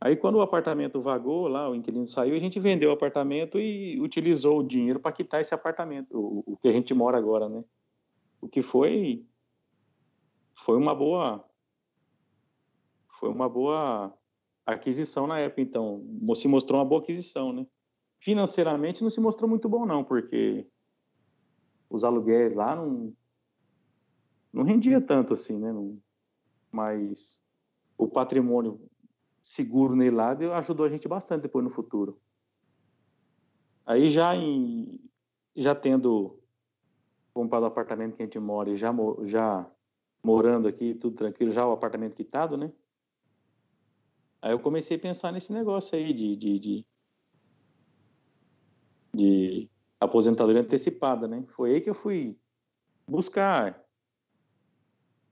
Speaker 2: Aí quando o apartamento vagou lá, o inquilino saiu, a gente vendeu o apartamento e utilizou o dinheiro para quitar esse apartamento, o, o, que a gente mora agora, né? O que foi foi uma boa foi uma boa aquisição na época, então se mostrou uma boa aquisição, né? Financeiramente não se mostrou muito bom não, porque os aluguéis lá não não rendia tanto assim, né? Não, mas o patrimônio seguro nele lá ajudou a gente bastante depois no futuro. Aí já em já tendo comprado o apartamento que a gente mora e já já morando aqui, tudo tranquilo, já o apartamento quitado, né? Aí eu comecei a pensar nesse negócio aí de, de, de, de aposentadoria antecipada, né? Foi aí que eu fui buscar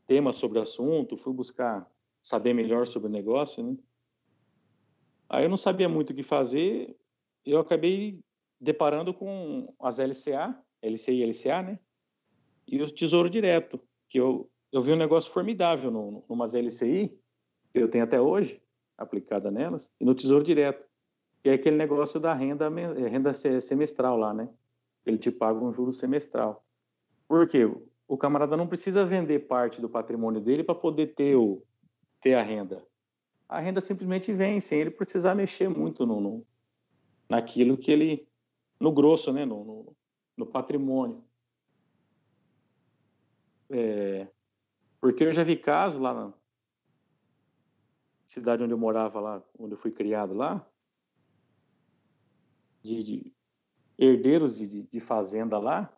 Speaker 2: temas sobre o assunto, fui buscar saber melhor sobre o negócio, né? Aí eu não sabia muito o que fazer, eu acabei deparando com as LCA, LCI e LCA, né? E o Tesouro Direto, que eu, eu vi um negócio formidável no, numas LCI, que eu tenho até hoje, aplicada nelas, e no Tesouro Direto, que é aquele negócio da renda, renda semestral lá, né? Ele te paga um juro semestral. Por quê? o camarada não precisa vender parte do patrimônio dele para poder ter, o, ter a renda. A renda simplesmente vem, sem ele precisar mexer muito no, no naquilo que ele. no grosso, né? no, no, no patrimônio. É, porque eu já vi casos lá na cidade onde eu morava, lá, onde eu fui criado lá, de, de herdeiros de, de fazenda lá,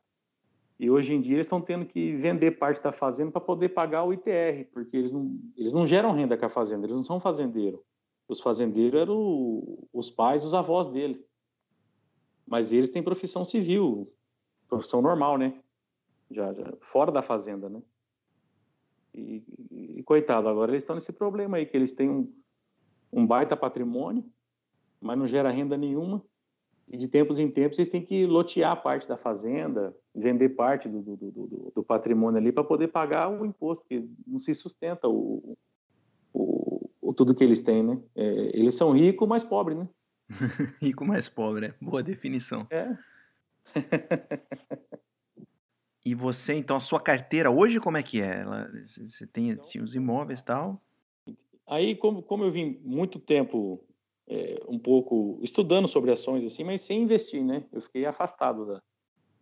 Speaker 2: e hoje em dia eles estão tendo que vender parte da fazenda para poder pagar o ITR, porque eles não, eles não geram renda com a fazenda, eles não são fazendeiros. Os fazendeiros eram os pais, os avós dele. Mas eles têm profissão civil, profissão normal, né? Já, já fora da fazenda, né? E, e, coitado, agora eles estão nesse problema aí, que eles têm um, um baita patrimônio, mas não gera renda nenhuma e de tempos em tempos eles têm que lotear parte da fazenda, vender parte do, do, do, do patrimônio ali para poder pagar o imposto, porque não se sustenta o, o, o tudo que eles têm, né? É, eles são ricos, mas pobres, né?
Speaker 1: Rico mais pobre, né? Boa definição.
Speaker 2: É.
Speaker 1: E você, então, a sua carteira hoje como é que é? Ela, você tem assim, os imóveis e tal?
Speaker 2: Aí, como, como eu vim muito tempo é, um pouco estudando sobre ações assim, mas sem investir, né? Eu fiquei afastado da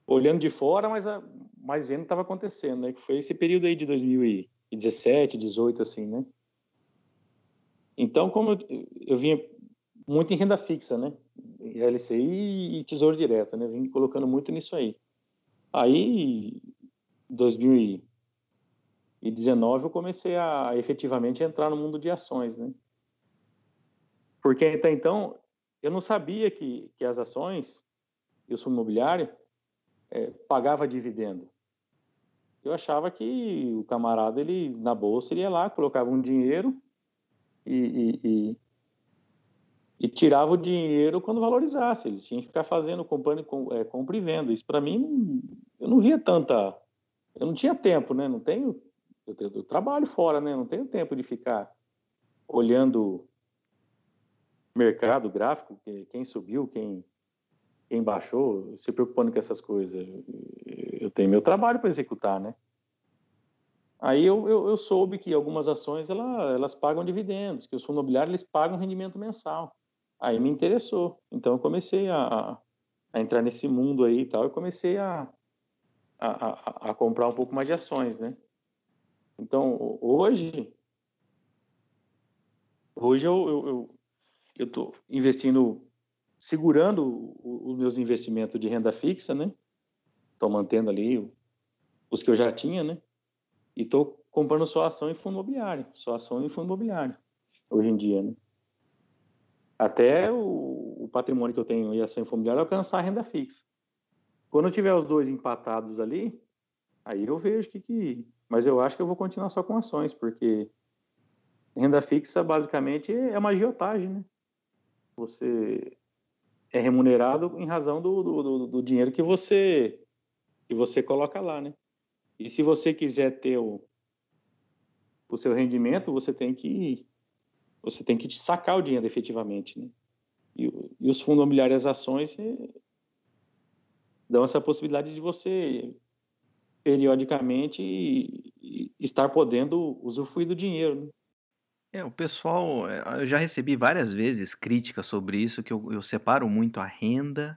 Speaker 2: olhando de fora, mas a, mas vendo estava acontecendo, né? Que foi esse período aí de 2017, 18 assim, né? Então, como eu, eu vinha muito em renda fixa, né? LCI e Tesouro Direto, né? Vim colocando muito nisso aí. Aí, 2019, eu comecei a efetivamente entrar no mundo de ações, né? Porque até então, eu não sabia que, que as ações e o fundo imobiliário é, pagava dividendo. Eu achava que o camarada, ele na bolsa, ele ia lá, colocava um dinheiro e, e, e e tirava o dinheiro quando valorizasse. Ele tinha que ficar fazendo, comprando, é, compra e venda. Isso para mim, eu não via tanta. Eu não tinha tempo, né? Não tenho. Eu, eu trabalho fora, né? Não tenho tempo de ficar olhando mercado gráfico, quem subiu, quem, quem baixou, se preocupando com essas coisas. Eu tenho meu trabalho para executar, né? Aí eu, eu, eu, soube que algumas ações ela, elas pagam dividendos, que os fundos imobiliários eles pagam rendimento mensal. Aí me interessou. Então eu comecei a, a entrar nesse mundo aí e tal, e comecei a, a, a, comprar um pouco mais de ações, né? Então hoje, hoje eu, eu, eu, eu tô investindo, segurando os meus investimentos de renda fixa, né? Estou mantendo ali os que eu já tinha, né? E estou comprando só ação em fundo imobiliário, só ação em fundo imobiliário, hoje em dia, né? até o, o, patrimônio que eu tenho em ação imobiliária alcançar a renda fixa. Quando tiver os dois empatados ali, aí eu vejo que, que. Mas eu acho que eu vou continuar só com ações, porque renda fixa basicamente é uma agiotagem, né? Você é remunerado em razão do, do, do, dinheiro que você que você coloca lá, né? E se você quiser ter o, o seu rendimento, você tem que você tem que sacar o dinheiro efetivamente, né? E, e os fundos imobiliários ações é, dão essa possibilidade de você periodicamente estar podendo usufruir do dinheiro. Né?
Speaker 1: É, o pessoal, é, eu já recebi várias vezes críticas sobre isso, que eu, eu separo muito a renda,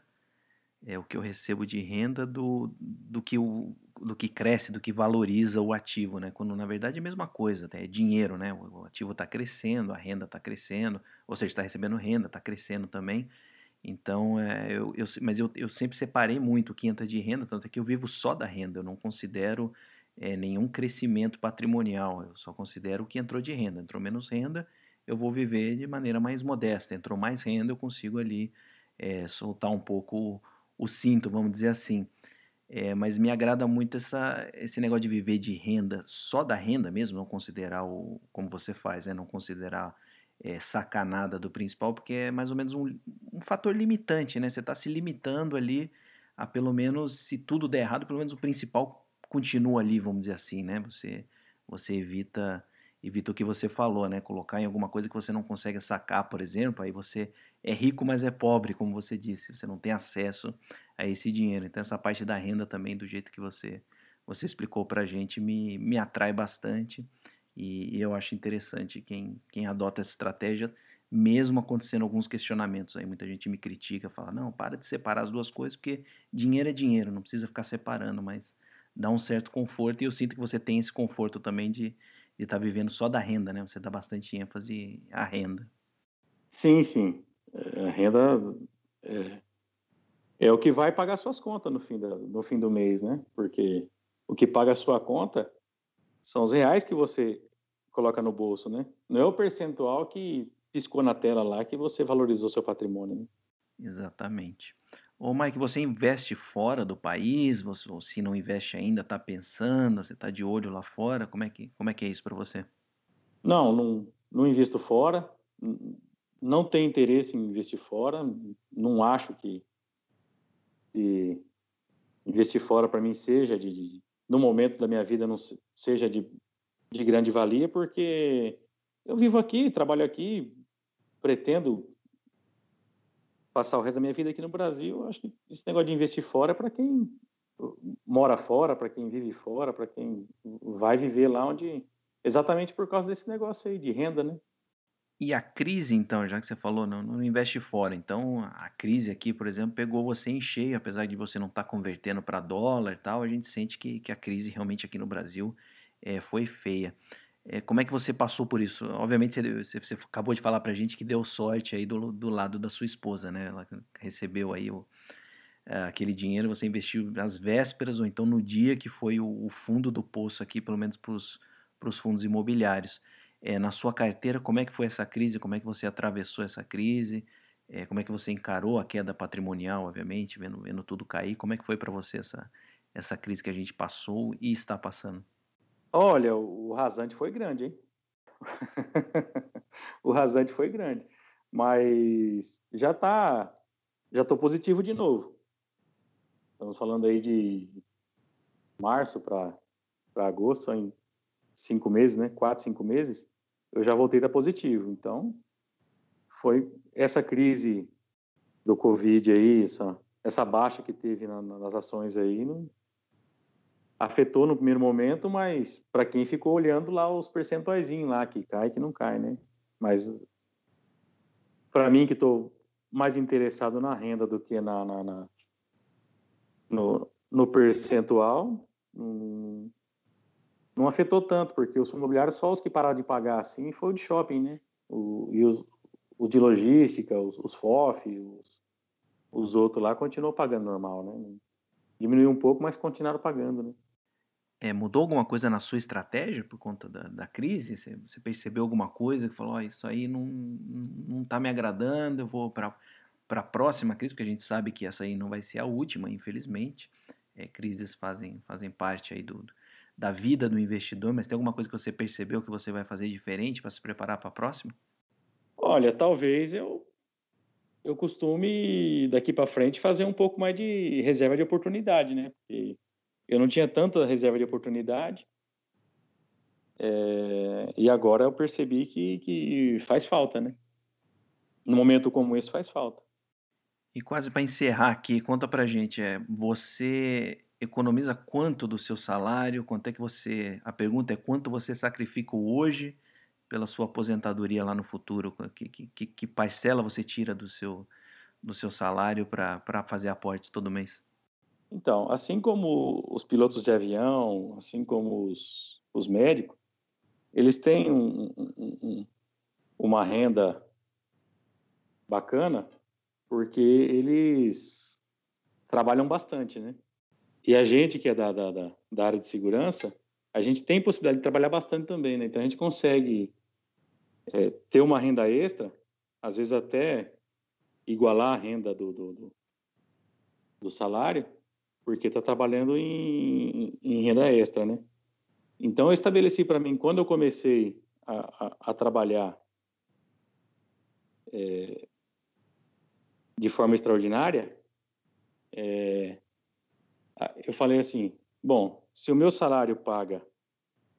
Speaker 1: é o que eu recebo de renda do, do que o, do que cresce, do que valoriza o ativo, né? Quando na verdade é a mesma coisa, é dinheiro, né? O ativo está crescendo, a renda está crescendo, ou seja, está recebendo renda, está crescendo também. Então, é, eu, eu, mas eu, eu sempre separei muito o que entra de renda, tanto é que eu vivo só da renda, eu não considero é, nenhum crescimento patrimonial, eu só considero o que entrou de renda. Entrou menos renda, eu vou viver de maneira mais modesta. Entrou mais renda, eu consigo ali é, soltar um pouco o, o cinto, vamos dizer assim. É, mas me agrada muito essa, esse negócio de viver de renda, só da renda mesmo, não considerar o como você faz, né? não considerar é, sacanada do principal, porque é mais ou menos um, um fator limitante, né? Você está se limitando ali a pelo menos, se tudo der errado, pelo menos o principal continua ali, vamos dizer assim, né? Você, você evita evita o que você falou, né? Colocar em alguma coisa que você não consegue sacar, por exemplo, aí você é rico, mas é pobre, como você disse, você não tem acesso a esse dinheiro. Então essa parte da renda também, do jeito que você você explicou para a gente, me, me atrai bastante e, eu acho interessante quem, quem adota essa estratégia, mesmo acontecendo alguns questionamentos aí. Muita gente me critica, fala, não, para de separar as duas coisas, porque dinheiro é dinheiro, não precisa ficar separando, mas dá um certo conforto e eu sinto que você tem esse conforto também de de estar tá vivendo só da renda, né? Você dá bastante ênfase à renda.
Speaker 2: Sim, sim. É, a renda é, é, o que vai pagar suas contas no fim, da, no fim do mês, né? Porque o que paga a sua conta são os reais que você coloca no bolso, né? Não é o percentual que piscou na tela lá que você valorizou seu patrimônio. Né?
Speaker 1: Exatamente. Ô Mike, você investe fora do país? Você, ou se não investe ainda, está pensando? Você está de olho lá fora? Como é que, como é, que é isso para você?
Speaker 2: Não, não, não invisto fora. Não tenho interesse em investir fora. Não acho que, que investir fora para mim seja de, de, no momento da minha vida não seja de, de grande valia, porque eu vivo aqui, trabalho aqui, pretendo passar o resto da minha vida aqui no Brasil, acho que esse negócio de investir fora é para quem mora fora, para quem vive fora, para quem vai viver lá onde. Exatamente por causa desse negócio aí de renda, né?
Speaker 1: E a crise, então, já que você falou, não, não investe fora. Então, a crise aqui, por exemplo, pegou você em cheio, apesar de você não estar tá convertendo para dólar e tal, a gente sente que, que a crise realmente aqui no Brasil é, foi feia. É, como é que você passou por isso? Obviamente, você, você acabou de falar para a gente que deu sorte aí do, do lado da sua esposa, né? Ela recebeu aí o, é, aquele dinheiro, você investiu às vésperas ou então no dia que foi o, o fundo do poço aqui, pelo menos para os fundos imobiliários. É, na sua carteira, como é que foi essa crise? Como é que você atravessou essa crise? É, como é que você encarou a queda patrimonial, obviamente, vendo, vendo tudo cair? Como é que foi para você essa, essa crise que a gente passou e está passando?
Speaker 2: Olha, o rasante foi grande, hein? o rasante foi grande, mas já tá, já tô positivo de novo. Estamos falando aí de março para agosto, em cinco meses, né? Quatro, cinco meses, eu já voltei a estar positivo. Então, foi essa crise do Covid aí, essa, essa baixa que teve na, nas ações aí, não, afetou no primeiro momento, mas para quem ficou olhando lá os percentuais lá, que cai, que não cai, né? Mas para mim, que estou mais interessado na renda do que na, na, na no, no percentual, não afetou tanto, porque os imobiliários, só os que pararam de pagar assim, foi o de shopping, né? O, e os, os de logística, os, os FOF, os, os outros lá, continuou pagando normal, né? Diminuiu um pouco, mas continuaram pagando, né?
Speaker 1: É, mudou alguma coisa na sua estratégia por conta da, da crise? Você, você, percebeu alguma coisa que falou, oh, isso aí não, não tá me agradando, eu vou para a próxima crise, porque a gente sabe que essa aí não vai ser a última, infelizmente. É, crises fazem, fazem parte aí do, da vida do investidor, mas tem alguma coisa que você percebeu que você vai fazer diferente para se preparar para a próxima?
Speaker 2: Olha, talvez eu eu costume daqui para frente fazer um pouco mais de reserva de oportunidade, né? Porque eu não tinha tanta reserva de oportunidade é, e agora eu percebi que, que faz falta, né? Num momento como esse faz falta.
Speaker 1: E quase para encerrar aqui, conta para gente, é, você economiza quanto do seu salário? Quanto é que você. A pergunta é quanto você sacrifica hoje pela sua aposentadoria lá no futuro? Que, que, que parcela você tira do seu, do seu salário para fazer aportes todo mês?
Speaker 2: Então, assim como os pilotos de avião, assim como os, os médicos, eles têm um, um, um, uma renda bacana porque eles trabalham bastante, né? E a gente que é da, da, da, área de segurança, a gente tem possibilidade de trabalhar bastante também, né? Então a gente consegue é, ter uma renda extra, às vezes até igualar a renda do, do, do, do salário, porque está trabalhando em, em, renda extra, né? Então eu estabeleci para mim, quando eu comecei a, a, a trabalhar é, de forma extraordinária, é, eu falei assim: bom, se o meu salário paga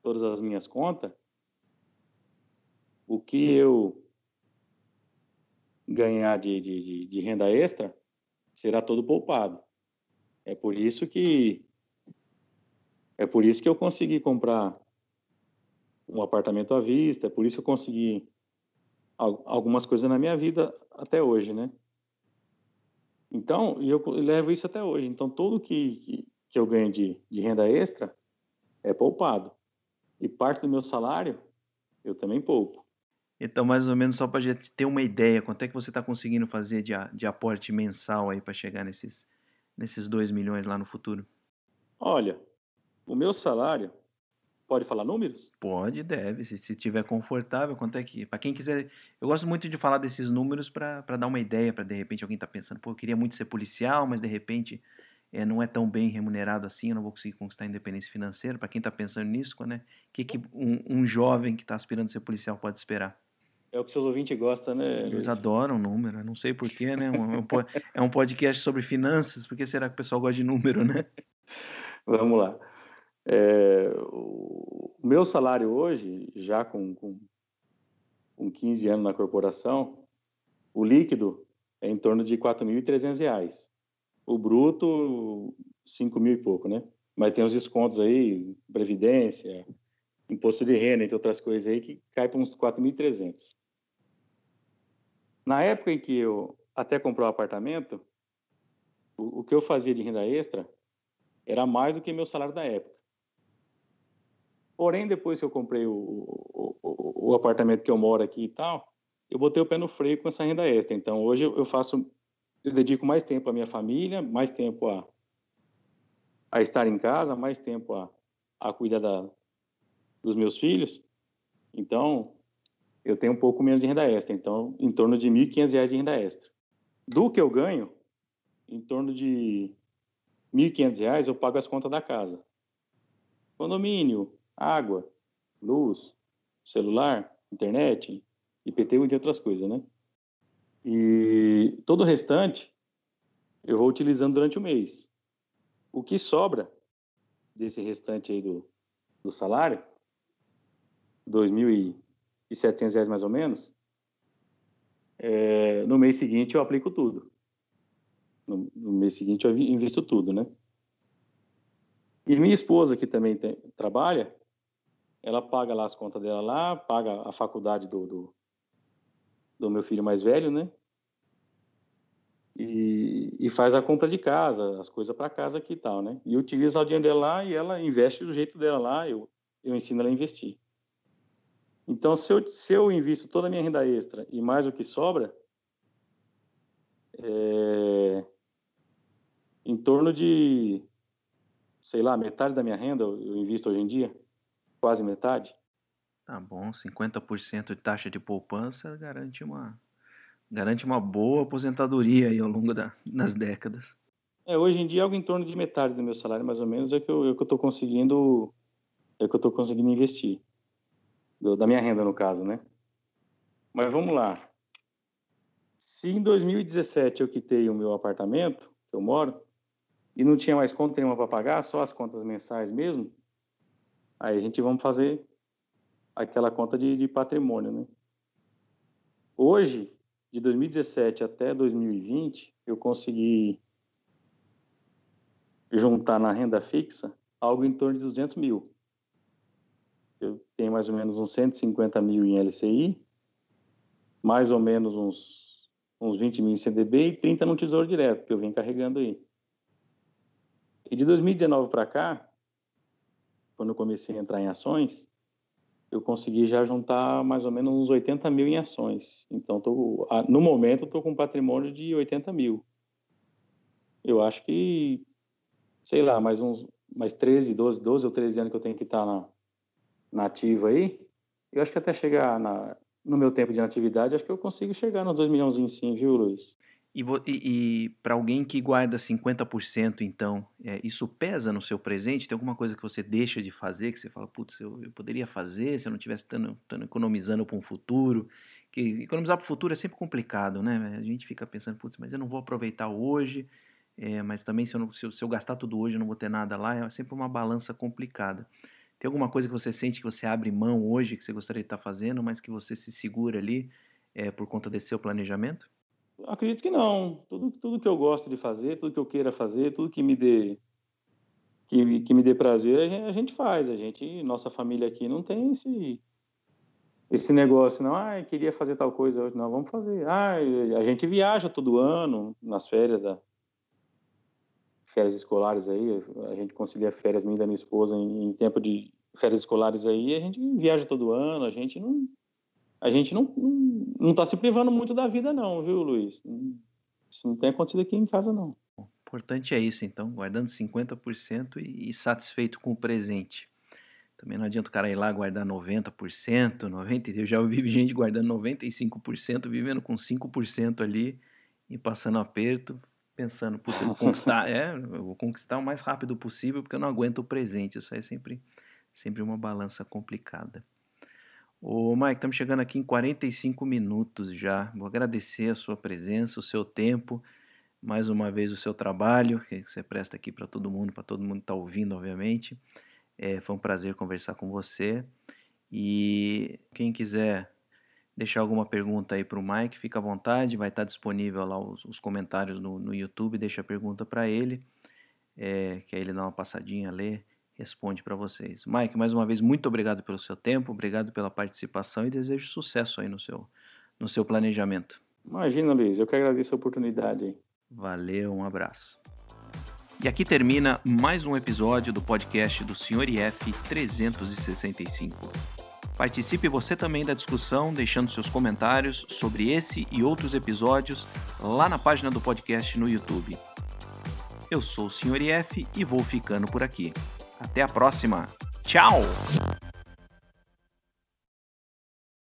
Speaker 2: todas as minhas contas, o que eu ganhar de, de, de renda extra será todo poupado. É por isso que é por isso que eu consegui comprar um apartamento à vista, é por isso que eu consegui algumas coisas na minha vida até hoje, né? Então, eu levo isso até hoje. Então, tudo que, que, eu ganho de, de renda extra é poupado. E parte do meu salário, eu também poupo.
Speaker 1: Então, mais ou menos, só para a gente ter uma ideia, quanto é que você está conseguindo fazer de, de aporte mensal aí para chegar nesses, nesses 2 milhões lá no futuro?
Speaker 2: Olha, o meu salário, Pode falar números?
Speaker 1: Pode, deve, se, se tiver confortável, quanto é que. Para quem quiser. Eu gosto muito de falar desses números para dar uma ideia, para de repente alguém tá pensando, pô, eu queria muito ser policial, mas de repente é, não é tão bem remunerado assim, eu não vou conseguir conquistar a independência financeira. Para quem está pensando nisso, né? O que, que um, um jovem que está aspirando a ser policial pode esperar?
Speaker 2: É o que seus ouvintes gostam, né?
Speaker 1: Eles adoram número, não sei porquê, né? É, é um podcast sobre finanças, por que será que o pessoal gosta de número, né?
Speaker 2: Vamos lá. É, o meu salário hoje, já com, com, com 15 anos na corporação, o líquido é em torno de R$ 4.300. O bruto 5 mil e pouco, né? Mas tem os descontos aí, previdência, imposto de renda, entre outras coisas aí, que cai para uns 4.300. Na época em que eu até comprei o apartamento, o, o que eu fazia de renda extra era mais do que meu salário da época. Porém, depois que eu comprei o, o, o, apartamento que eu moro aqui e tal, eu botei o pé no freio com essa renda extra. Então, hoje eu faço, eu dedico mais tempo à minha família, mais tempo a, a estar em casa, mais tempo a, a cuidar da, dos meus filhos. Então, eu tenho um pouco menos de renda extra. Então, em torno de R$ 1.500 de renda extra. Do que eu ganho, em torno de R$ 1.500 eu pago as contas da casa. Condomínio, água, luz, celular, internet, IPTU e outras coisas, né? E todo o restante eu vou utilizando durante o mês. O que sobra desse restante aí do, do salário, R$ 2.700 mais ou menos, é, no mês seguinte eu aplico tudo. No, no, mês seguinte eu invisto tudo, né? E minha esposa, que também tem, trabalha, ela paga lá as contas dela lá, paga a faculdade do, do, do meu filho mais velho, né? E, e, faz a compra de casa, as coisas para casa aqui e tal, né? E utiliza o dinheiro dela lá e ela investe do jeito dela lá, eu, eu ensino ela a investir. Então, se eu, se eu invisto toda a minha renda extra e mais o que sobra, é, em torno de, sei lá, metade da minha renda eu invisto hoje em dia quase metade.
Speaker 1: Tá bom, 50% de taxa de poupança garante uma garante uma boa aposentadoria aí ao longo da, das décadas.
Speaker 2: É, hoje em dia algo em torno de metade do meu salário, mais ou menos, é que eu, é que eu tô conseguindo é que eu tô conseguindo investir. Do, da minha renda, no caso, né? Mas vamos lá. Se em 2017 eu quitei o meu apartamento, que eu moro, e não tinha mais conta nenhuma para pagar, só as contas mensais mesmo, Aí a gente vamos fazer aquela conta de, de patrimônio, né? Hoje, de 2017 até 2020, eu consegui juntar na renda fixa algo em torno de 200 mil. Eu tenho mais ou menos uns 150 mil em LCI, mais ou menos uns, uns 20 mil em CDB e 30 no Tesouro Direto, que eu venho carregando aí. E de 2019 para cá, quando eu comecei a entrar em ações, eu consegui já juntar mais ou menos uns 80 mil em ações. Então, tô, no momento, estou com um patrimônio de 80 mil. Eu acho que, sei lá, mais uns mais 13, 12, 12 ou 13 anos que eu tenho que estar na, na ativa aí, eu acho que até chegar na, no meu tempo de atividade, acho que eu consigo chegar nos 2 milhões sim, viu, Luiz?
Speaker 1: E, e, e para alguém que guarda 50%, então, é, isso pesa no seu presente? Tem alguma coisa que você deixa de fazer, que você fala, putz, eu, eu poderia fazer se eu não estivesse economizando para um futuro? Que economizar para o futuro é sempre complicado, né? A gente fica pensando, putz, mas eu não vou aproveitar hoje, é, mas também se eu, não, se, eu, se eu gastar tudo hoje eu não vou ter nada lá, é sempre uma balança complicada. Tem alguma coisa que você sente que você abre mão hoje, que você gostaria de estar fazendo, mas que você se segura ali é, por conta desse seu planejamento?
Speaker 2: Acredito que não. Tudo, tudo que eu gosto de fazer, tudo que eu queira fazer, tudo que me dê que, que me dê prazer, a gente faz. A gente, nossa família aqui não tem esse esse negócio, não, ah, queria fazer tal coisa hoje, não, vamos fazer. Ah, a gente viaja todo ano nas férias da férias escolares aí, a gente concilia férias minha e da minha esposa em, em tempo de férias escolares aí, a gente viaja todo ano, a gente não a gente não, não, não tá se privando muito da vida, não, viu, Luiz? Isso não tem acontecido aqui em casa, não.
Speaker 1: O importante é isso, então, guardando 50% e, e satisfeito com o presente. Também não adianta o cara ir lá guardar 90%, 90%. Eu já ouvi gente guardando 95%, vivendo com 5% ali e passando aperto, pensando, putz, eu vou conquistar, é, eu vou conquistar o mais rápido possível porque eu não aguento o presente. Isso aí é sempre, sempre uma balança complicada. Ô Mike, estamos chegando aqui em 45 minutos já. Vou agradecer a sua presença, o seu tempo, mais uma vez o seu trabalho, que você presta aqui para todo mundo, para todo mundo que está ouvindo, obviamente. É, foi um prazer conversar com você. E quem quiser deixar alguma pergunta aí para o Mike, fica à vontade, vai estar tá disponível lá os, os comentários no, no, YouTube, deixa a pergunta para ele. é, que aí ele dá uma passadinha, lê, responde para vocês. Mike, mais uma vez, muito obrigado pelo seu tempo, obrigado pela participação e desejo sucesso aí no seu, no seu planejamento.
Speaker 2: Imagina, Luiz, eu que agradeço a oportunidade.
Speaker 1: Valeu, um abraço. E aqui termina mais um episódio do podcast do Sr. IF 365. Participe você também da discussão, deixando seus comentários sobre esse e outros episódios lá na página do podcast no YouTube. Eu sou o Sr. IF e vou ficando por aqui. Até a próxima. Tchau!